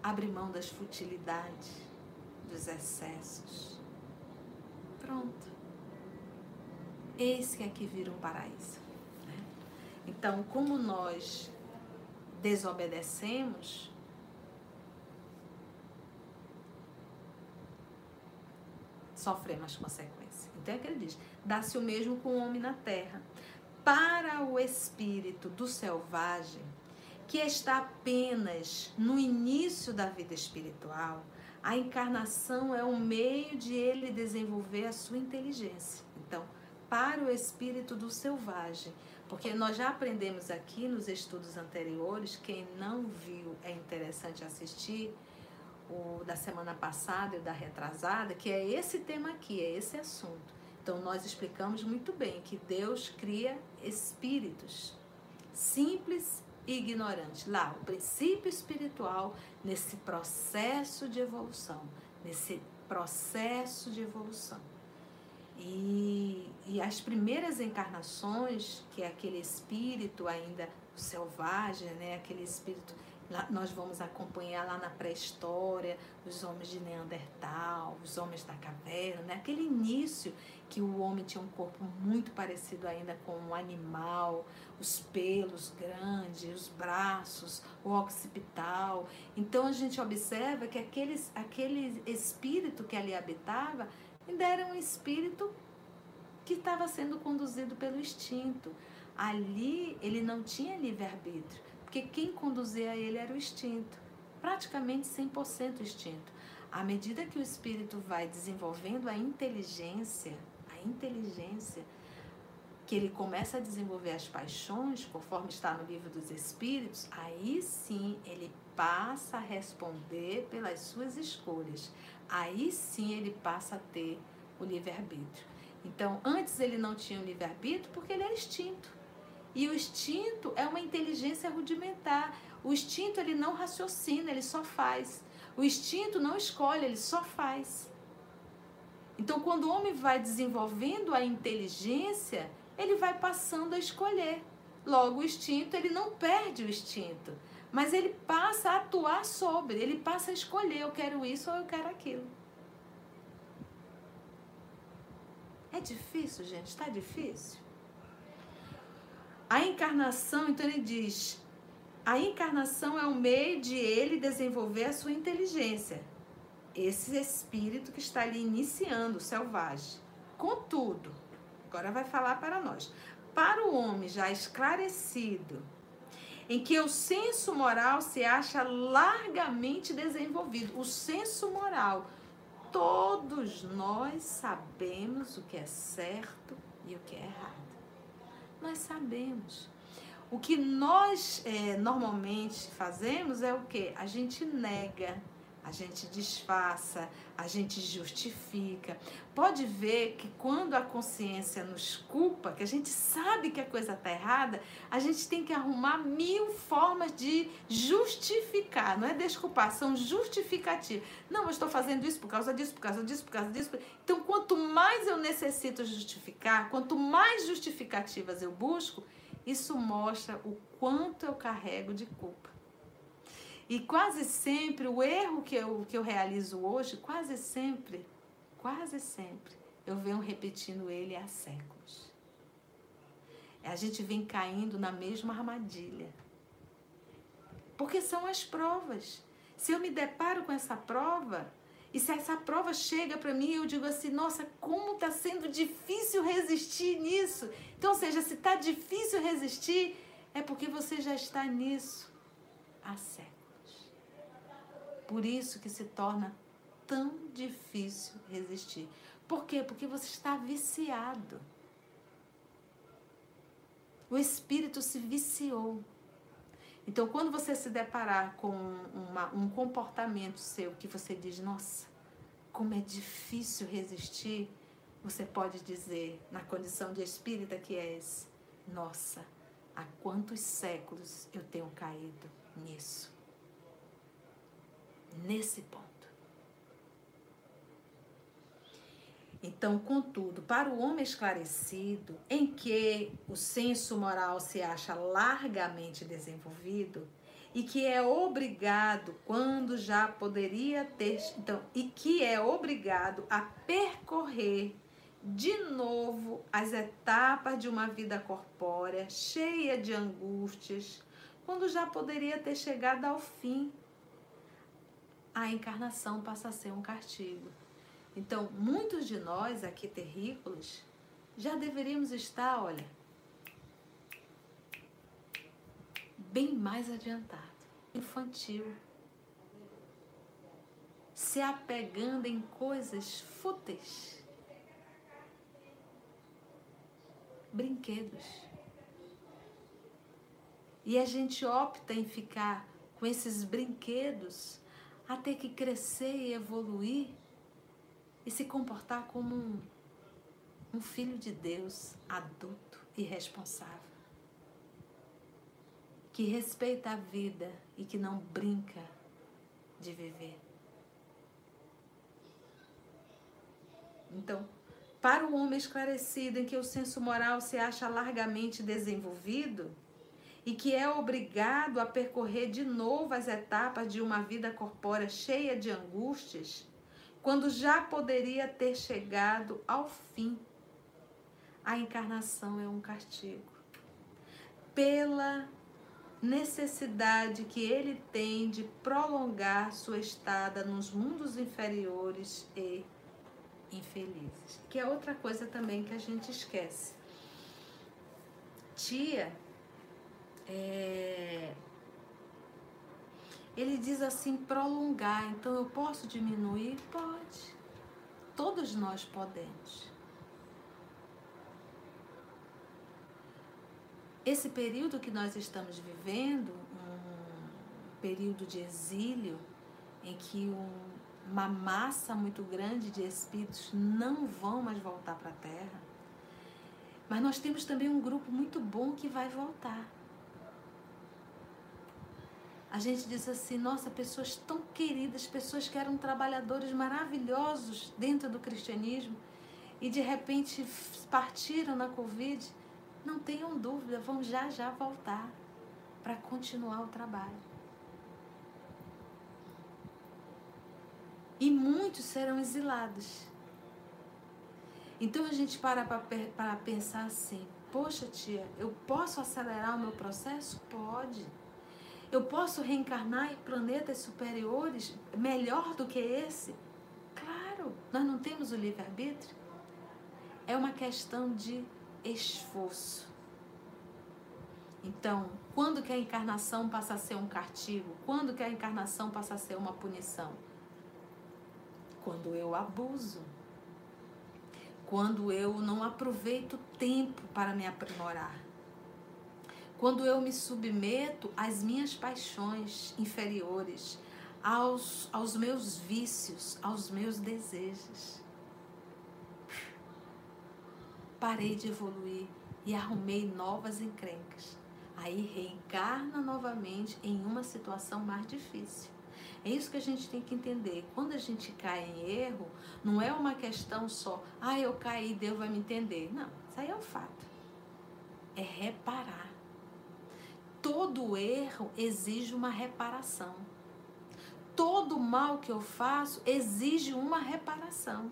Abre mão das futilidades, dos excessos. Pronto. É que vira um paraíso. Né? Então, como nós desobedecemos, sofremos as consequências. Então é que ele diz: dá-se o mesmo com o homem na terra. Para o espírito do selvagem, que está apenas no início da vida espiritual, a encarnação é um meio de ele desenvolver a sua inteligência. Então, para o espírito do selvagem, porque nós já aprendemos aqui nos estudos anteriores, quem não viu é interessante assistir, o da semana passada e o da retrasada, que é esse tema aqui, é esse assunto. Então nós explicamos muito bem que Deus cria espíritos simples e ignorantes. Lá, o princípio espiritual nesse processo de evolução, nesse processo de evolução. E, e as primeiras encarnações, que é aquele espírito ainda selvagem, né? aquele espírito Lá, nós vamos acompanhar lá na pré-história os homens de Neandertal, os homens da caverna, né? aquele início que o homem tinha um corpo muito parecido ainda com um animal, os pelos grandes, os braços, o occipital. Então a gente observa que aqueles, aquele espírito que ali habitava ainda era um espírito que estava sendo conduzido pelo instinto. Ali ele não tinha livre-arbítrio porque quem conduzia ele era o instinto, praticamente 100% instinto. À medida que o espírito vai desenvolvendo a inteligência, inteligência, que ele começa a desenvolver as paixões, conforme está no livro dos Espíritos, aí sim ele passa a responder pelas suas escolhas. Aí sim ele passa a ter o livre-arbítrio. Então, antes ele não tinha o livre-arbítrio porque ele era extinto. E o instinto é uma inteligência rudimentar. O instinto ele não raciocina, ele só faz. O instinto não escolhe, ele só faz. Então, quando o homem vai desenvolvendo a inteligência, ele vai passando a escolher. Logo, o instinto, ele não perde o instinto, mas ele passa a atuar sobre, ele passa a escolher: eu quero isso ou eu quero aquilo. É difícil, gente? Está difícil? A encarnação, então ele diz, a encarnação é o meio de ele desenvolver a sua inteligência. Esse espírito que está ali iniciando, o selvagem. Contudo, agora vai falar para nós. Para o homem já esclarecido, em que o senso moral se acha largamente desenvolvido. O senso moral. Todos nós sabemos o que é certo e o que é errado nós sabemos. O que nós é, normalmente fazemos é o que? A gente nega, a gente disfarça, a gente justifica. Pode ver que quando a consciência nos culpa, que a gente sabe que a coisa está errada, a gente tem que arrumar mil formas de justificar, não é desculpar, são justificativas. Não, eu estou fazendo isso por causa disso, por causa disso, por causa disso. Então, quanto mais eu necessito justificar, quanto mais justificativas eu busco, isso mostra o quanto eu carrego de culpa. E quase sempre, o erro que eu, que eu realizo hoje, quase sempre, quase sempre, eu venho repetindo ele há séculos. A gente vem caindo na mesma armadilha. Porque são as provas. Se eu me deparo com essa prova, e se essa prova chega para mim, eu digo assim: nossa, como está sendo difícil resistir nisso. Então, ou seja, se está difícil resistir, é porque você já está nisso há séculos. Por isso que se torna tão difícil resistir. Por quê? Porque você está viciado. O espírito se viciou. Então, quando você se deparar com uma, um comportamento seu que você diz, nossa, como é difícil resistir, você pode dizer, na condição de espírita que és, nossa, há quantos séculos eu tenho caído nisso nesse ponto. Então, contudo, para o homem esclarecido, em que o senso moral se acha largamente desenvolvido e que é obrigado quando já poderia ter, então, e que é obrigado a percorrer de novo as etapas de uma vida corpórea cheia de angústias, quando já poderia ter chegado ao fim. A encarnação passa a ser um castigo. Então, muitos de nós aqui terrícolas já deveríamos estar, olha, bem mais adiantado, infantil, se apegando em coisas fúteis, brinquedos. E a gente opta em ficar com esses brinquedos a ter que crescer e evoluir e se comportar como um, um filho de Deus adulto e responsável, que respeita a vida e que não brinca de viver. Então, para o homem esclarecido em que o senso moral se acha largamente desenvolvido e que é obrigado a percorrer de novo as etapas de uma vida corpórea cheia de angústias, quando já poderia ter chegado ao fim. A encarnação é um castigo. Pela necessidade que ele tem de prolongar sua estada nos mundos inferiores e infelizes. Que é outra coisa também que a gente esquece. Tia, é, ele diz assim, prolongar. Então eu posso diminuir? Pode. Todos nós podemos. Esse período que nós estamos vivendo, um período de exílio, em que um, uma massa muito grande de espíritos não vão mais voltar para a Terra, mas nós temos também um grupo muito bom que vai voltar a gente diz assim, nossa, pessoas tão queridas, pessoas que eram trabalhadores maravilhosos dentro do cristianismo e de repente partiram na Covid, não tenham dúvida, vão já já voltar para continuar o trabalho. E muitos serão exilados. Então a gente para para pensar assim: poxa, tia, eu posso acelerar o meu processo? Pode. Eu posso reencarnar em planetas superiores melhor do que esse? Claro, nós não temos o livre-arbítrio. É uma questão de esforço. Então, quando que a encarnação passa a ser um castigo? Quando que a encarnação passa a ser uma punição? Quando eu abuso. Quando eu não aproveito tempo para me aprimorar quando eu me submeto às minhas paixões inferiores, aos, aos meus vícios, aos meus desejos. Parei de evoluir e arrumei novas encrencas. Aí reencarna novamente em uma situação mais difícil. É isso que a gente tem que entender. Quando a gente cai em erro, não é uma questão só, ah, eu caí, Deus vai me entender. Não, isso aí é um fato. É reparar todo erro exige uma reparação. Todo mal que eu faço exige uma reparação.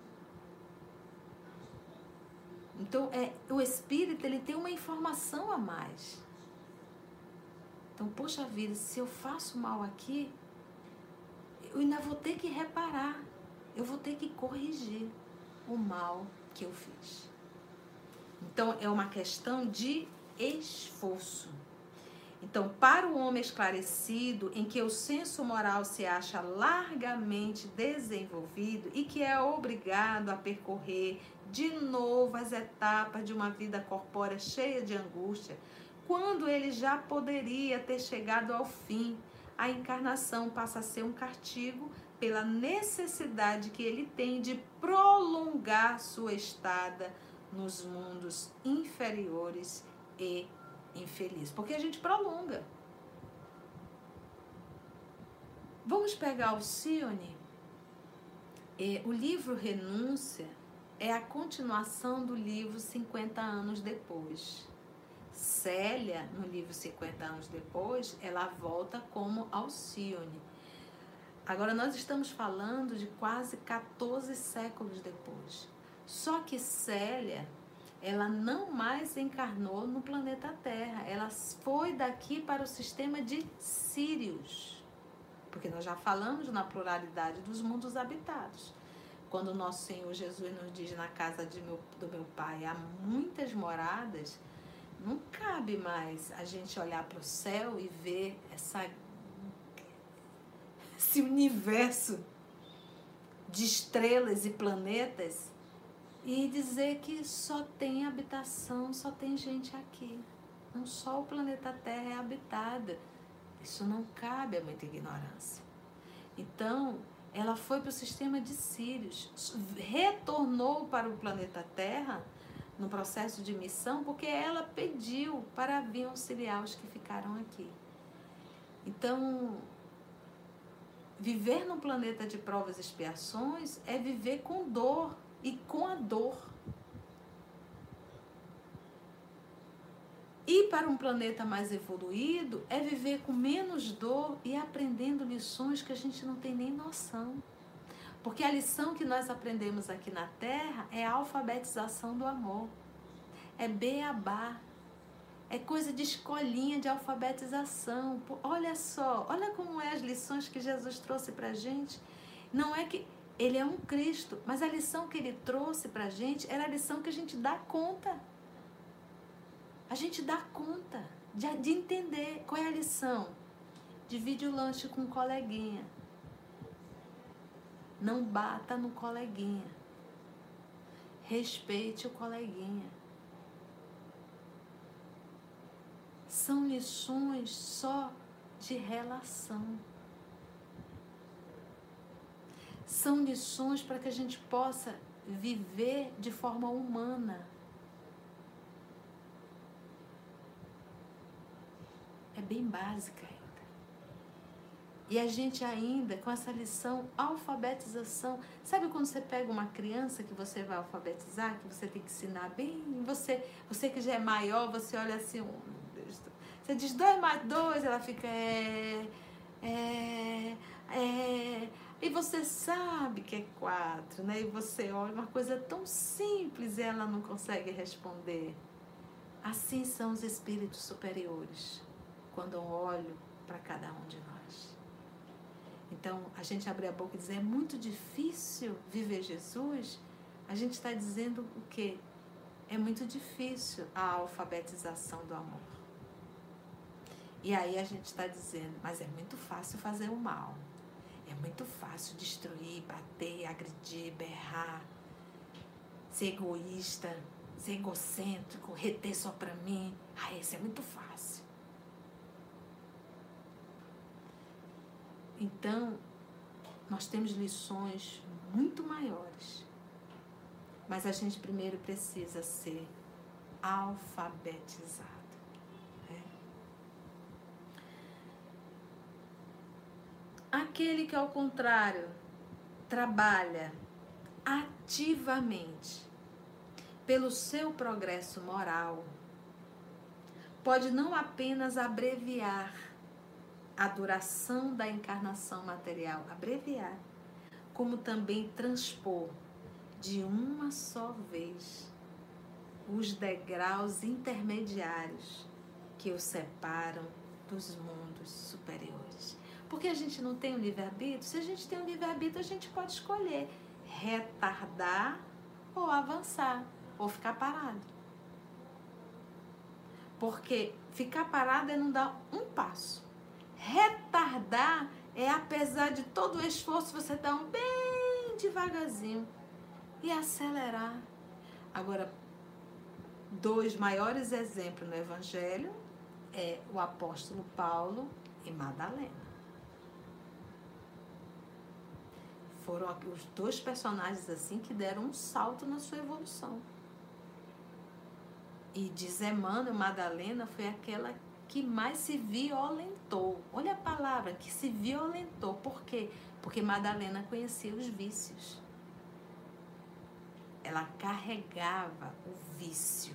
Então, é, o espírito ele tem uma informação a mais. Então, poxa vida, se eu faço mal aqui, eu ainda vou ter que reparar. Eu vou ter que corrigir o mal que eu fiz. Então, é uma questão de esforço. Então, para o homem esclarecido, em que o senso moral se acha largamente desenvolvido e que é obrigado a percorrer de novo as etapas de uma vida corpórea cheia de angústia, quando ele já poderia ter chegado ao fim, a encarnação passa a ser um castigo pela necessidade que ele tem de prolongar sua estada nos mundos inferiores e infeliz, porque a gente prolonga. Vamos pegar o Sione, é, o livro Renúncia, é a continuação do livro 50 anos depois. Célia, no livro 50 anos depois, ela volta como Alcione. Agora nós estamos falando de quase 14 séculos depois. Só que Célia, ela não mais encarnou no planeta Terra. Ela foi daqui para o sistema de Sírios. Porque nós já falamos na pluralidade dos mundos habitados. Quando o nosso Senhor Jesus nos diz na casa meu, do meu Pai há muitas moradas, não cabe mais a gente olhar para o céu e ver essa, esse universo de estrelas e planetas e dizer que só tem habitação, só tem gente aqui. Não só o planeta Terra é habitado. Isso não cabe a muita ignorância. Então, ela foi para o sistema de Sírios, retornou para o planeta Terra no processo de missão, porque ela pediu para vir auxiliar os que ficaram aqui. Então, viver no planeta de provas e expiações é viver com dor e com a dor. Ir para um planeta mais evoluído é viver com menos dor e aprendendo lições que a gente não tem nem noção. Porque a lição que nós aprendemos aqui na Terra é a alfabetização do amor. É beabá. É coisa de escolinha de alfabetização. Olha só, olha como é as lições que Jesus trouxe para gente. Não é que ele é um Cristo, mas a lição que ele trouxe para a gente era a lição que a gente dá conta. A gente dá conta de, de entender qual é a lição. Divide o lanche com um coleguinha. Não bata no coleguinha. Respeite o coleguinha. São lições só de relação. São lições para que a gente possa viver de forma humana. É bem básica. E a gente ainda, com essa lição, alfabetização. Sabe quando você pega uma criança que você vai alfabetizar, que você tem que ensinar bem? Você, você que já é maior, você olha assim, você diz dois mais dois, ela fica é, é, é. E você sabe que é quatro, né? E você olha uma coisa tão simples e ela não consegue responder. Assim são os espíritos superiores, quando eu olho para cada um de nós. Então, a gente abrir a boca e dizer é muito difícil viver Jesus, a gente está dizendo o quê? É muito difícil a alfabetização do amor. E aí a gente está dizendo, mas é muito fácil fazer o mal. É muito fácil destruir, bater, agredir, berrar, ser egoísta, ser egocêntrico, reter só para mim. Ah, isso é muito fácil. Então, nós temos lições muito maiores. Mas a gente primeiro precisa ser alfabetizado. Né? Aquele que, ao contrário, trabalha ativamente pelo seu progresso moral, pode não apenas abreviar a duração da encarnação material, abreviar, como também transpor de uma só vez os degraus intermediários que o separam dos mundos superiores. Porque a gente não tem o um livre-arbítrio? Se a gente tem o um livre-arbítrio, a gente pode escolher retardar ou avançar, ou ficar parado. Porque ficar parado é não dar um passo. Retardar é, apesar de todo o esforço, você dar um bem devagarzinho e acelerar. Agora, dois maiores exemplos no Evangelho é o apóstolo Paulo e Madalena. Foram os dois personagens assim que deram um salto na sua evolução. E diz Emmanuel, Madalena foi aquela que mais se violentou. Olha a palavra, que se violentou. Por quê? Porque Madalena conhecia os vícios. ela carregava o vício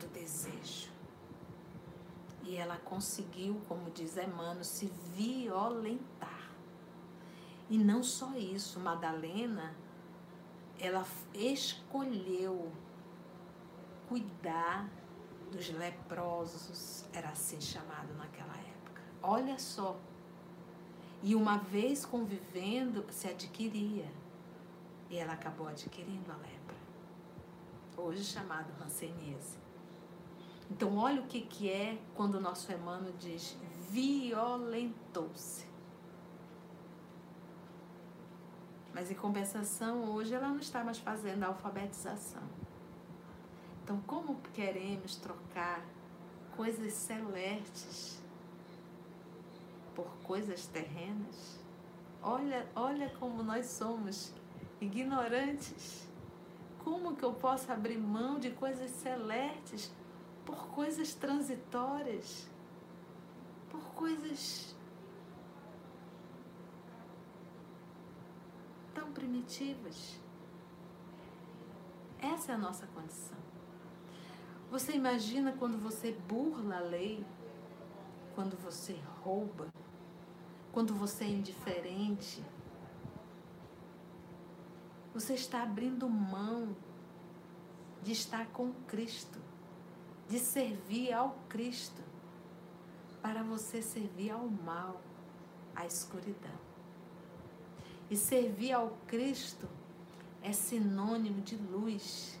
do desejo. E ela conseguiu, como diz Emmanuel, se violentar. E não só isso, Madalena, ela escolheu cuidar dos leprosos, era assim chamado naquela época. Olha só. E uma vez convivendo, se adquiria. E ela acabou adquirindo a lepra. Hoje chamado hanseníase. Então, olha o que, que é quando o nosso Emmanuel diz violentou-se. Mas em compensação, hoje ela não está mais fazendo a alfabetização. Então, como queremos trocar coisas celestes por coisas terrenas? Olha, olha como nós somos ignorantes. Como que eu posso abrir mão de coisas celestes por coisas transitórias? Por coisas primitivas? Essa é a nossa condição. Você imagina quando você burla a lei, quando você rouba, quando você é indiferente. Você está abrindo mão de estar com Cristo, de servir ao Cristo, para você servir ao mal, à escuridão. E servir ao Cristo é sinônimo de luz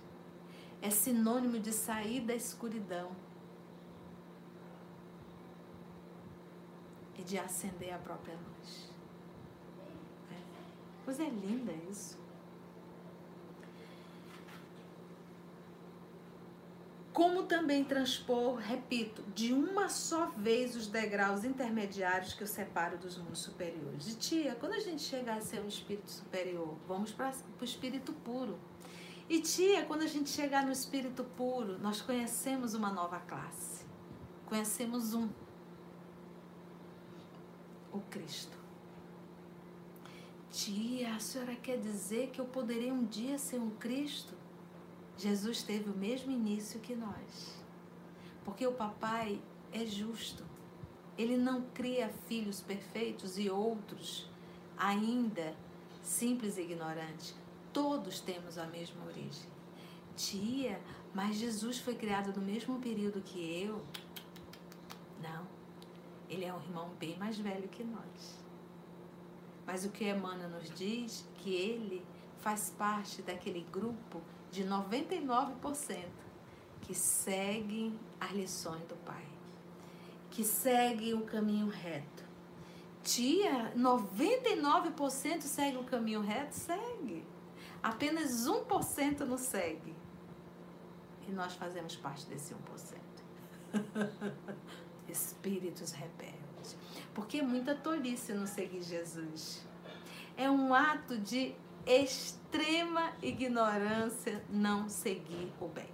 é sinônimo de sair da escuridão e de acender a própria luz. Coisa é linda isso. Como também transpor, repito, de uma só vez os degraus intermediários que eu separo dos mundos superiores. E tia, quando a gente chegar a ser um espírito superior, vamos para o espírito puro. E tia, quando a gente chegar no espírito puro, nós conhecemos uma nova classe. Conhecemos um. O Cristo. Tia, a senhora quer dizer que eu poderia um dia ser um Cristo? Jesus teve o mesmo início que nós. Porque o papai é justo. Ele não cria filhos perfeitos e outros ainda simples e ignorantes. Todos temos a mesma origem. Tia, mas Jesus foi criado no mesmo período que eu? Não. Ele é um irmão bem mais velho que nós. Mas o que Emmanuel nos diz que ele faz parte daquele grupo de 99% que seguem as lições do Pai, que seguem o caminho reto. Tia, 99% segue o caminho reto? Segue. Apenas 1% nos segue. E nós fazemos parte desse 1%. <laughs> Espíritos rebeldes. Porque é muita tolice não seguir Jesus. É um ato de extrema ignorância não seguir o bem.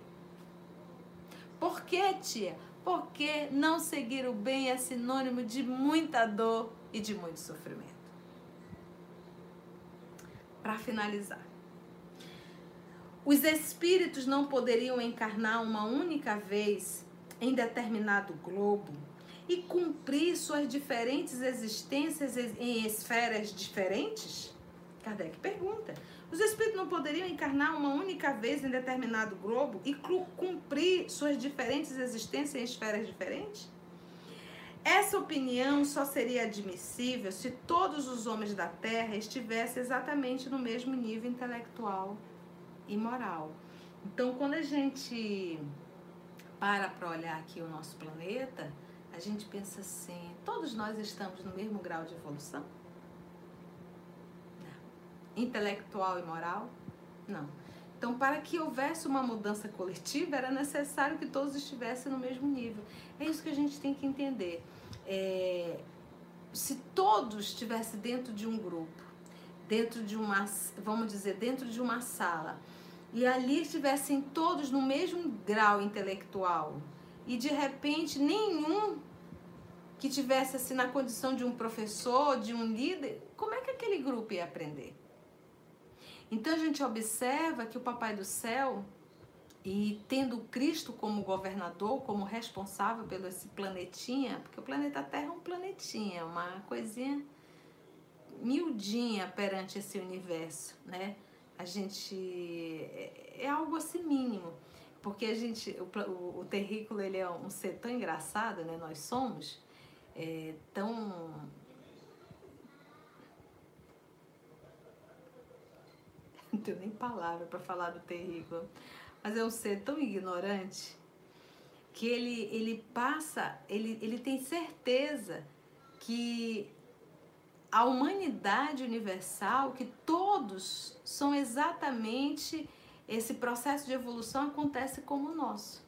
Por que, tia? Porque não seguir o bem é sinônimo de muita dor e de muito sofrimento. Para finalizar, os espíritos não poderiam encarnar uma única vez em determinado globo e cumprir suas diferentes existências em esferas diferentes? Kardec pergunta. Os espíritos não poderiam encarnar uma única vez em determinado globo e cumprir suas diferentes existências em esferas diferentes? Essa opinião só seria admissível se todos os homens da Terra estivessem exatamente no mesmo nível intelectual e moral. Então, quando a gente para para olhar aqui o nosso planeta, a gente pensa assim: todos nós estamos no mesmo grau de evolução? Intelectual e moral? Não. Então, para que houvesse uma mudança coletiva, era necessário que todos estivessem no mesmo nível. É isso que a gente tem que entender. É, se todos estivessem dentro de um grupo, dentro de uma, vamos dizer, dentro de uma sala, e ali estivessem todos no mesmo grau intelectual e de repente nenhum que tivesse assim na condição de um professor, de um líder, como é que aquele grupo ia aprender? Então a gente observa que o Papai do Céu, e tendo Cristo como governador, como responsável pelo esse planetinha, porque o planeta Terra é um planetinha, uma coisinha miudinha perante esse universo, né? A gente é, é algo assim mínimo, porque a gente o, o, o terrículo ele é um ser tão engraçado, né? Nós somos é, tão <laughs> não tenho nem palavra para falar do terrículo, mas é um ser tão ignorante que ele, ele passa, ele, ele tem certeza que a humanidade universal, que todos são exatamente esse processo de evolução acontece como o nosso.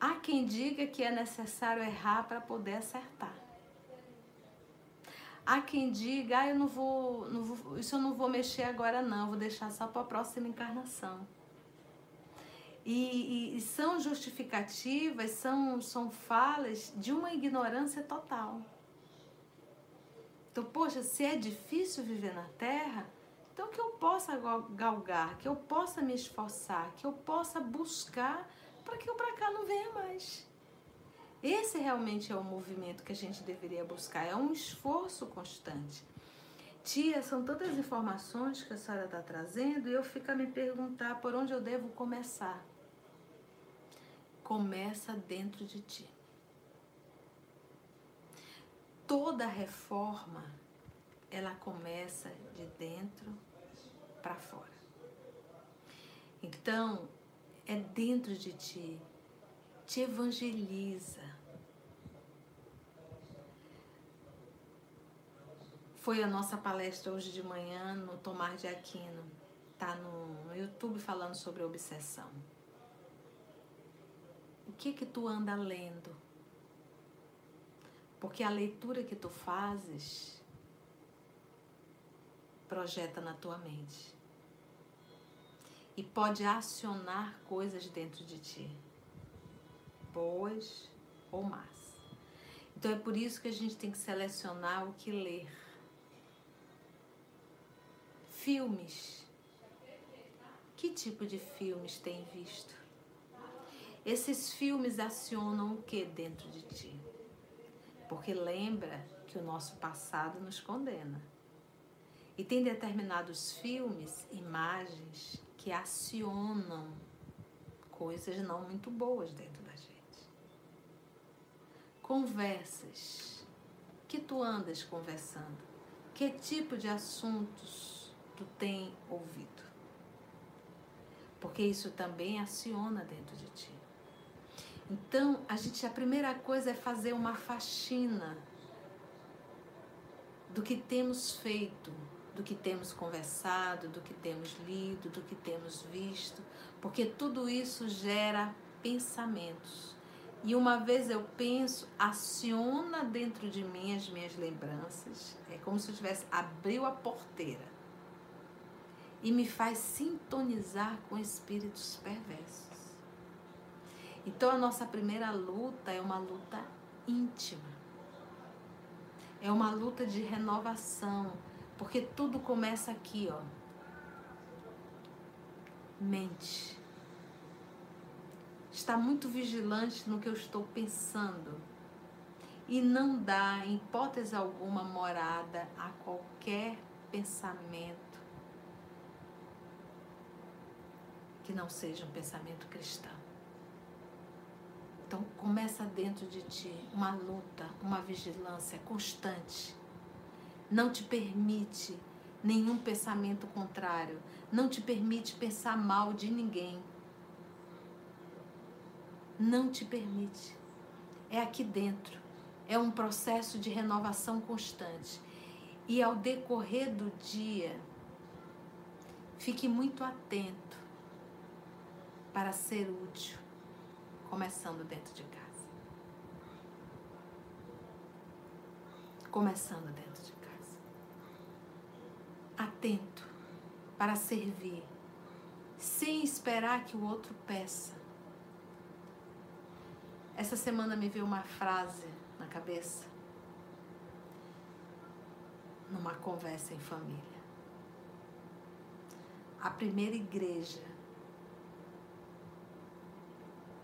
Há quem diga que é necessário errar para poder acertar. Há quem diga, ah, eu não vou, não vou, isso eu não vou mexer agora não, vou deixar só para a próxima encarnação. E, e, e, são justificativas, são, são falas de uma ignorância total. Então, poxa, se é difícil viver na Terra, então que eu possa galgar, que eu possa me esforçar, que eu possa buscar para que eu para cá não venha mais. Esse realmente é o movimento que a gente deveria buscar, é um esforço constante. Tia, são tantas informações que a senhora está trazendo e eu fico a me perguntar por onde eu devo começar. Começa dentro de ti. Toda reforma, ela começa de dentro para fora. Então, é dentro de ti te evangeliza. Foi a nossa palestra hoje de manhã no Tomar de Aquino. Tá no YouTube falando sobre obsessão. O que que tu anda lendo? Porque a leitura que tu fazes projeta na tua mente e pode acionar coisas dentro de ti boas ou más. Então é por isso que a gente tem que selecionar o que ler. Filmes. Que tipo de filmes tem visto? Esses filmes acionam o que dentro de ti? Porque lembra que o nosso passado nos condena. E tem determinados filmes, imagens, que acionam coisas não muito boas dentro da gente conversas que tu andas conversando? Que tipo de assuntos tu tem ouvido? Porque isso também aciona dentro de ti. Então, a gente a primeira coisa é fazer uma faxina do que temos feito, do que temos conversado, do que temos lido, do que temos visto, porque tudo isso gera pensamentos. E uma vez eu penso, aciona dentro de mim as minhas lembranças. É como se eu tivesse abriu a porteira e me faz sintonizar com espíritos perversos. Então a nossa primeira luta é uma luta íntima. É uma luta de renovação, porque tudo começa aqui, ó. Mente está muito vigilante no que eu estou pensando e não dá, em hipótese alguma, morada a qualquer pensamento que não seja um pensamento cristão. Então começa dentro de ti uma luta, uma vigilância constante. Não te permite nenhum pensamento contrário, não te permite pensar mal de ninguém não te permite. É aqui dentro. É um processo de renovação constante. E ao decorrer do dia, fique muito atento para ser útil, começando dentro de casa. Começando dentro de casa. Atento para servir, sem esperar que o outro peça essa semana me veio uma frase na cabeça, numa conversa em família. a primeira igreja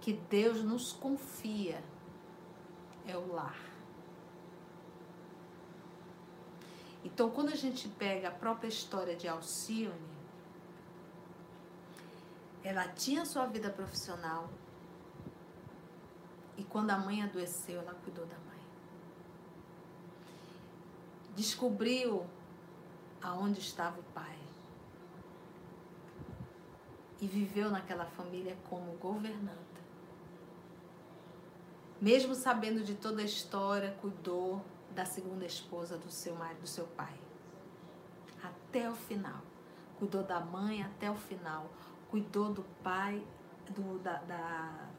que Deus nos confia é o lar. Então, quando a gente pega a própria história de Alcione, ela tinha sua vida profissional e quando a mãe adoeceu, ela cuidou da mãe. Descobriu aonde estava o pai e viveu naquela família como governanta. Mesmo sabendo de toda a história, cuidou da segunda esposa do seu marido, do seu pai. Até o final. Cuidou da mãe até o final. Cuidou do pai, do, da, da,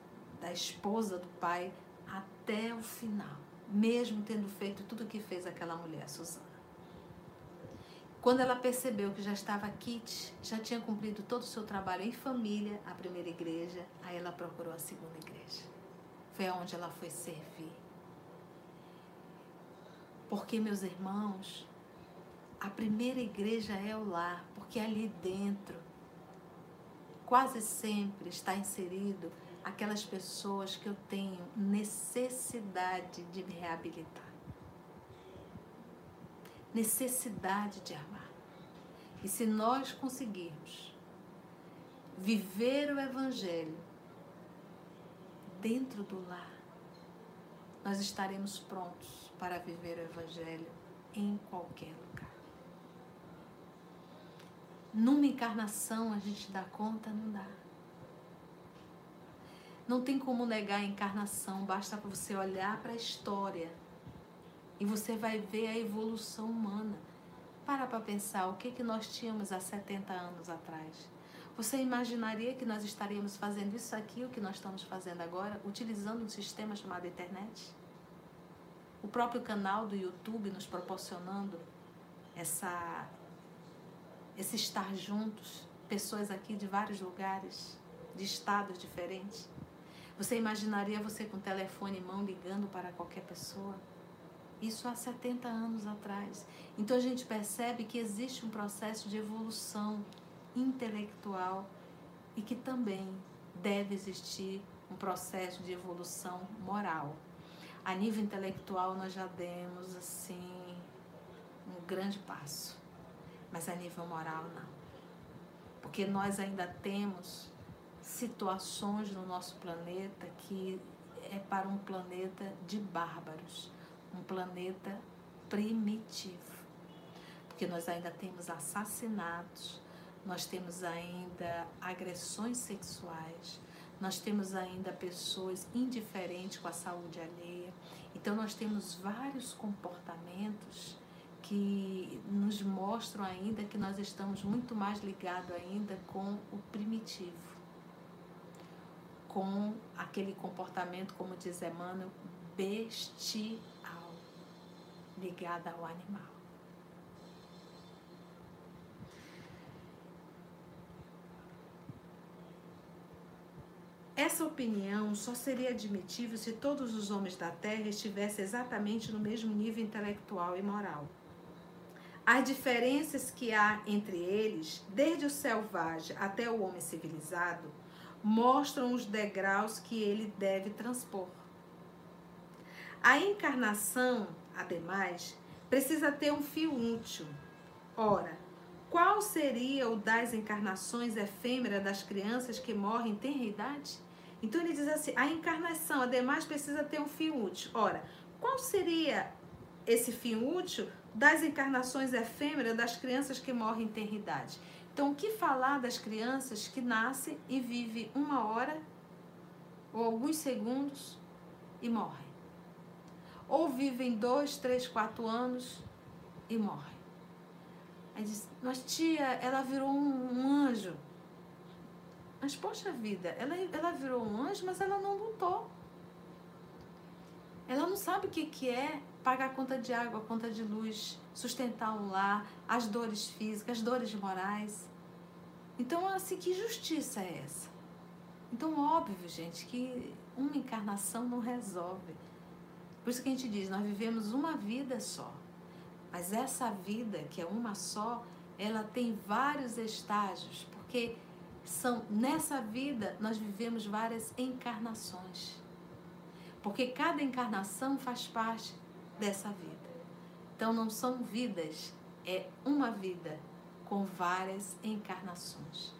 da esposa do pai até o final. Mesmo tendo feito tudo o que fez aquela mulher, Suzana. Quando ela percebeu que já estava kit, já tinha cumprido todo o seu trabalho em família, a primeira igreja, aí ela procurou a segunda igreja. Foi aonde ela foi servir. Porque, meus irmãos, a primeira igreja é o lar, porque ali dentro quase sempre está inserido aquelas pessoas que eu tenho necessidade de me reabilitar necessidade de amar. E se nós conseguirmos viver o Evangelho dentro do lar, nós estaremos prontos para viver o Evangelho em qualquer lugar. Numa encarnação a gente dá conta? Não dá. Não tem como negar a encarnação, basta você olhar para a história e você vai ver a evolução humana. Para para pensar o que, que nós tínhamos há 70 anos atrás. Você imaginaria que nós estaríamos fazendo isso aqui, o que nós estamos fazendo agora, utilizando um sistema chamado internet? O próprio canal do YouTube nos proporcionando essa, esse estar juntos, pessoas aqui de vários lugares, de estados diferentes. Você imaginaria você com o telefone em mão ligando para qualquer pessoa? Isso há 70 anos atrás. Então a gente percebe que existe um processo de evolução intelectual e que também deve existir um processo de evolução moral. A nível intelectual nós já demos assim um grande passo, mas a nível moral não. Porque nós ainda temos situações no nosso planeta que é para um planeta de bárbaros um planeta primitivo. Porque nós ainda temos assassinatos, nós temos ainda agressões sexuais, nós temos ainda pessoas indiferentes com a saúde alheia. Então, nós temos vários comportamentos que nos mostram ainda que nós estamos muito mais ligados ainda com o primitivo, com aquele comportamento, como diz Emmanuel, bestial ligada ao animal. Essa opinião só seria admitível se todos os homens da Terra estivessem exatamente no mesmo nível intelectual e moral. As diferenças que há entre eles, desde o selvagem até o homem civilizado, mostram os degraus que ele deve transpor. A encarnação ademais, precisa ter um fio útil. Ora, qual seria o das encarnações efêmeras das crianças que morrem em tenra idade? Então ele diz assim: a encarnação, ademais, precisa ter um fio útil. Ora, qual seria esse fim útil das encarnações efêmeras das crianças que morrem em tenra idade? Então, o que falar das crianças que nascem e vivem uma hora ou alguns segundos e morrem? ou vivem dois, três, quatro anos e morrem. Aí diz, mas tia, ela virou um, anjo. Mas, poxa vida, ela, ela virou um anjo, mas ela não lutou. Ela não sabe o que, que é pagar a conta de água, a conta de luz, sustentar um lar, as dores físicas, as dores morais. Então, assim, que justiça é essa? Então, óbvio, gente, que uma encarnação não resolve. Por isso que a gente diz, nós vivemos uma vida só. Mas essa vida, que é uma só, ela tem vários estágios, porque são nessa vida nós vivemos várias encarnações. Porque cada encarnação faz parte dessa vida. Então não são vidas, é uma vida com várias encarnações,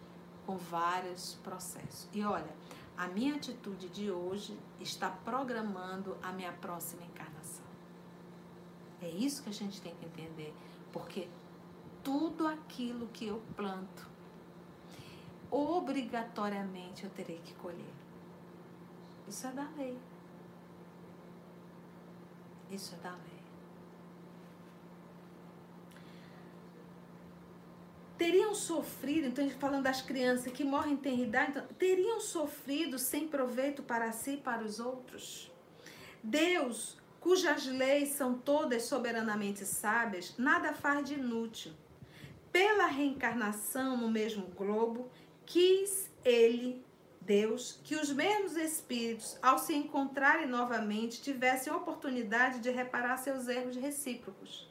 com vários processos. E olha, a minha atitude de hoje está programando a minha próxima encarnação. É isso que a gente tem que entender, porque tudo aquilo que eu planto, obrigatoriamente eu terei que colher. Isso é da lei. Isso é da lei. teriam sofrido, então falando das crianças que morrem em tenridade, então, teriam sofrido sem proveito para si e para os outros? Deus, cujas leis são todas soberanamente sábias, nada faz de inútil. Pela reencarnação no mesmo globo, quis ele, Deus, que os mesmos espíritos, ao se encontrarem novamente, tivessem oportunidade de reparar seus erros recíprocos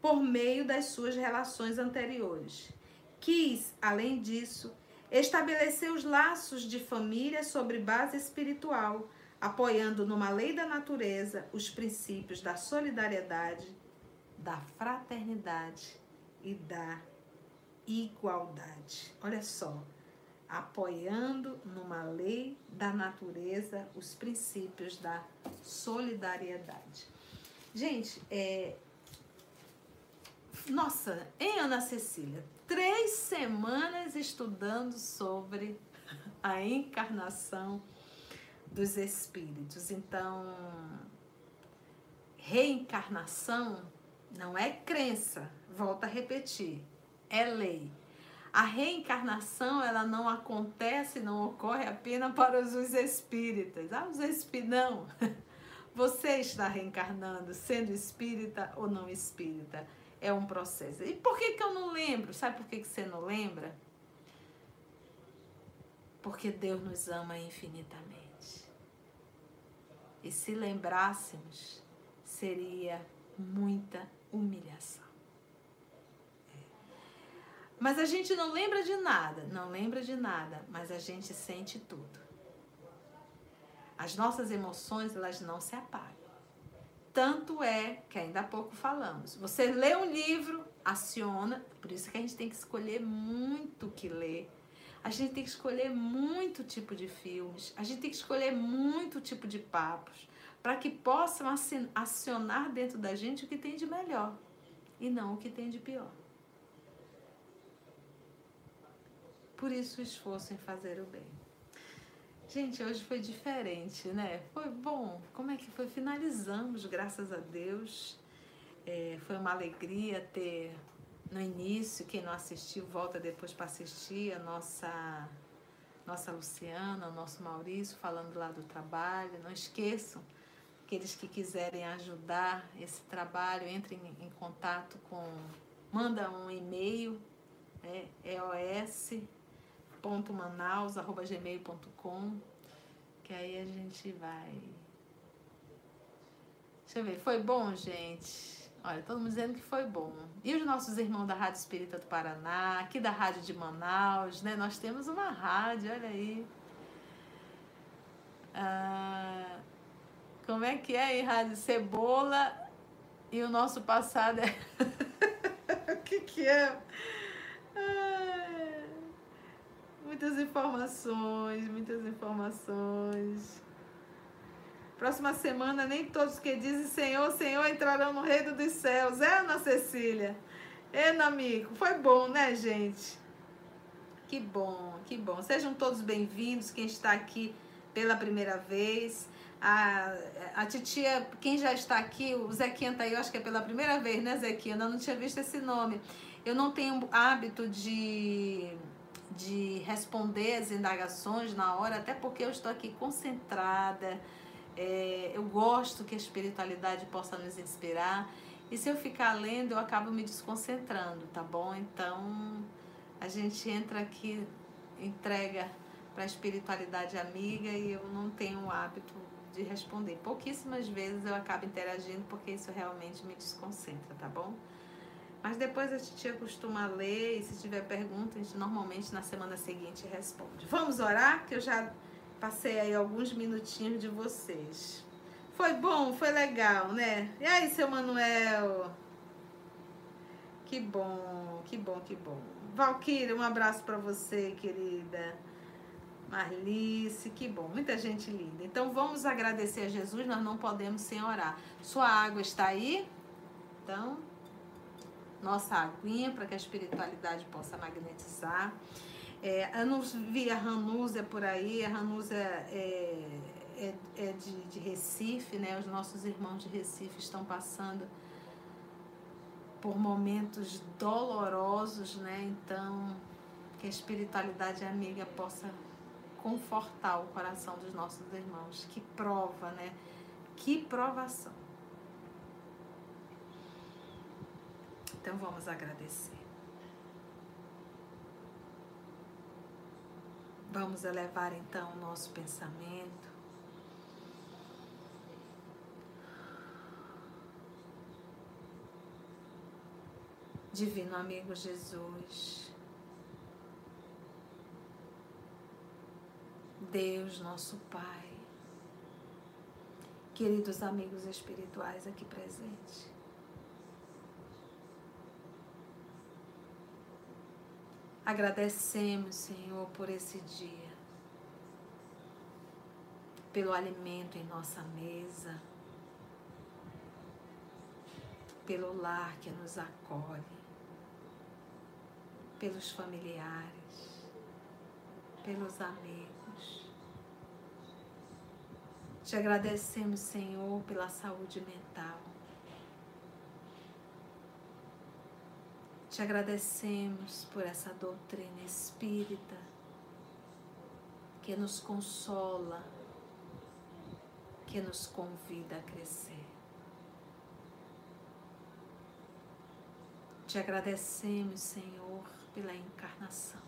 por meio das suas relações anteriores. Quis, além disso, estabelecer os laços de família sobre base espiritual, apoiando numa lei da natureza os princípios da solidariedade, da fraternidade e da igualdade. Olha só, apoiando numa lei da natureza os princípios da solidariedade. Gente, é, nossa, em Ana Cecília, três semanas estudando sobre a encarnação dos espíritos. Então, reencarnação não é crença, volta a repetir, é lei. A reencarnação ela não acontece, não ocorre apenas para os espíritas. Ah, os espíritos não. <laughs> Você está reencarnando, sendo espírita ou não espírita é um processo. E por que, que eu não lembro? Sabe por que, que você não lembra? Porque Deus nos ama infinitamente. E se lembrássemos, seria muita humilhação. Mas a gente não lembra de nada, não lembra de nada, mas a gente sente tudo. As nossas emoções, elas não se apagam. Tanto é que ainda há pouco falamos. Você lê um livro, aciona, por isso que a gente tem que escolher muito o que ler. A gente tem que escolher muito tipo de filmes, a gente tem que escolher muito tipo de papos, para que possam acionar dentro da gente o que tem de melhor e não o que tem de pior. Por isso o esforço em fazer o bem. Gente, hoje foi diferente, né? Foi bom. Como é que foi? Finalizamos, graças a Deus. É, foi uma alegria ter no início, quem não assistiu, volta depois para assistir, a nossa, nossa Luciana, o nosso Maurício falando lá do trabalho. Não esqueçam, aqueles que quiserem ajudar esse trabalho, entrem em contato com. Manda um e-mail, é, EOS manaus@gmail.com que aí a gente vai. Deixa eu ver, foi bom, gente? Olha, todo mundo dizendo que foi bom. E os nossos irmãos da Rádio Espírita do Paraná, aqui da Rádio de Manaus, né? Nós temos uma rádio, olha aí. Ah, como é que é aí, Rádio Cebola? E o nosso passado é. <laughs> o que, que é? Muitas informações, muitas informações. Próxima semana, nem todos que dizem Senhor, Senhor entrarão no reino dos céus. É, Ana Cecília? É, amigo. Foi bom, né, gente? Que bom, que bom. Sejam todos bem-vindos, quem está aqui pela primeira vez. A, a titia, quem já está aqui, o Zequinha tá aí, eu acho que é pela primeira vez, né, Zequinha? Eu não tinha visto esse nome. Eu não tenho hábito de de responder as indagações na hora, até porque eu estou aqui concentrada. É, eu gosto que a espiritualidade possa nos inspirar. E se eu ficar lendo, eu acabo me desconcentrando, tá bom? Então, a gente entra aqui, entrega para a espiritualidade amiga e eu não tenho o hábito de responder. Pouquíssimas vezes eu acabo interagindo porque isso realmente me desconcentra, tá bom? Mas depois a gente costuma ler e se tiver pergunta, a gente normalmente na semana seguinte responde. Vamos orar, que eu já passei aí alguns minutinhos de vocês. Foi bom, foi legal, né? E aí, seu Manuel? Que bom, que bom, que bom. Valquíria, um abraço para você, querida. Marlice, que bom, muita gente linda. Então vamos agradecer a Jesus, nós não podemos sem orar. Sua água está aí? Então, nossa aguinha para que a espiritualidade possa magnetizar. É, eu não vi a Ranusa por aí, a Ranusa é, é, é de, de Recife, né? Os nossos irmãos de Recife estão passando por momentos dolorosos, né? Então, que a espiritualidade amiga possa confortar o coração dos nossos irmãos. Que prova, né? Que provação. Então vamos agradecer. Vamos elevar então o nosso pensamento. Divino amigo Jesus, Deus nosso Pai, queridos amigos espirituais aqui presentes, Agradecemos, Senhor, por esse dia, pelo alimento em nossa mesa, pelo lar que nos acolhe, pelos familiares, pelos amigos. Te agradecemos, Senhor, pela saúde mental. Te agradecemos por essa doutrina espírita que nos consola, que nos convida a crescer. Te agradecemos, Senhor, pela encarnação.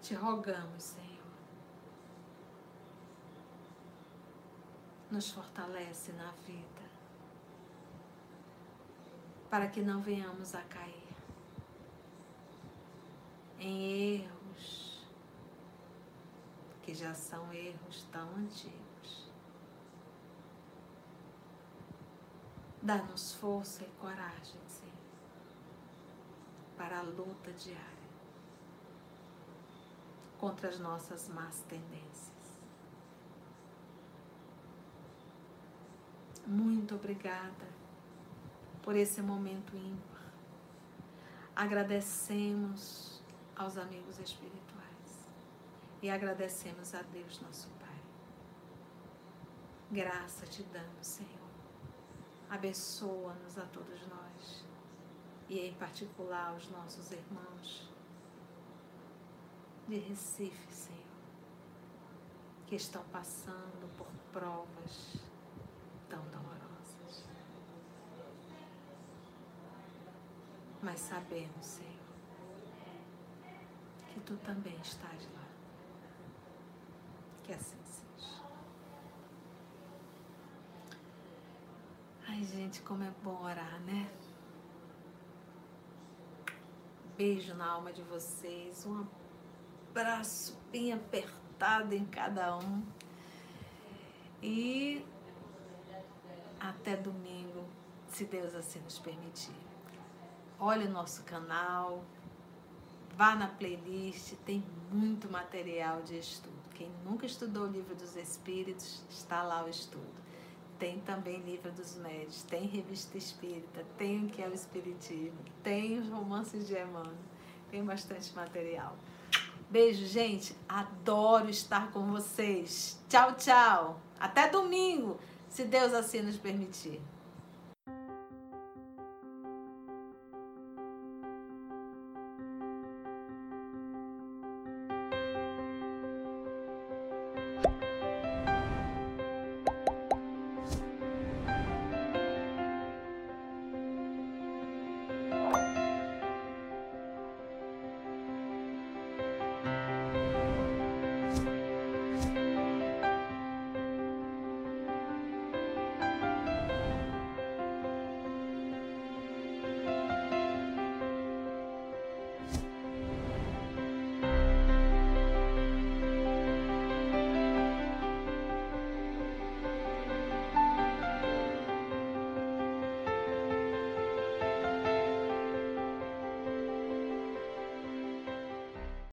Te rogamos, Senhor nos fortalece na vida, para que não venhamos a cair em erros que já são erros tão antigos. Dá-nos força e coragem, Senhor, para a luta diária contra as nossas más tendências. Muito obrigada por esse momento ímpar. Agradecemos aos amigos espirituais e agradecemos a Deus, nosso Pai. Graça te damos, Senhor. Abençoa-nos a todos nós e, em particular, os nossos irmãos de Recife, Senhor, que estão passando por provas tão dolorosas. Mas sabemos, Senhor, que tu também estás lá. Que assim seja. Ai, gente, como é bom orar, né? Beijo na alma de vocês, um abraço bem apertado em cada um. E até domingo, se Deus assim nos permitir. Olhe o nosso canal, vá na playlist, tem muito material de estudo. Quem nunca estudou o livro dos Espíritos, está lá o estudo. Tem também livro dos médios, tem revista espírita, tem o que é o Espiritismo, tem os romances de Emmanuel, tem bastante material. Beijo, gente. Adoro estar com vocês. Tchau, tchau. Até domingo se Deus assim nos permitir.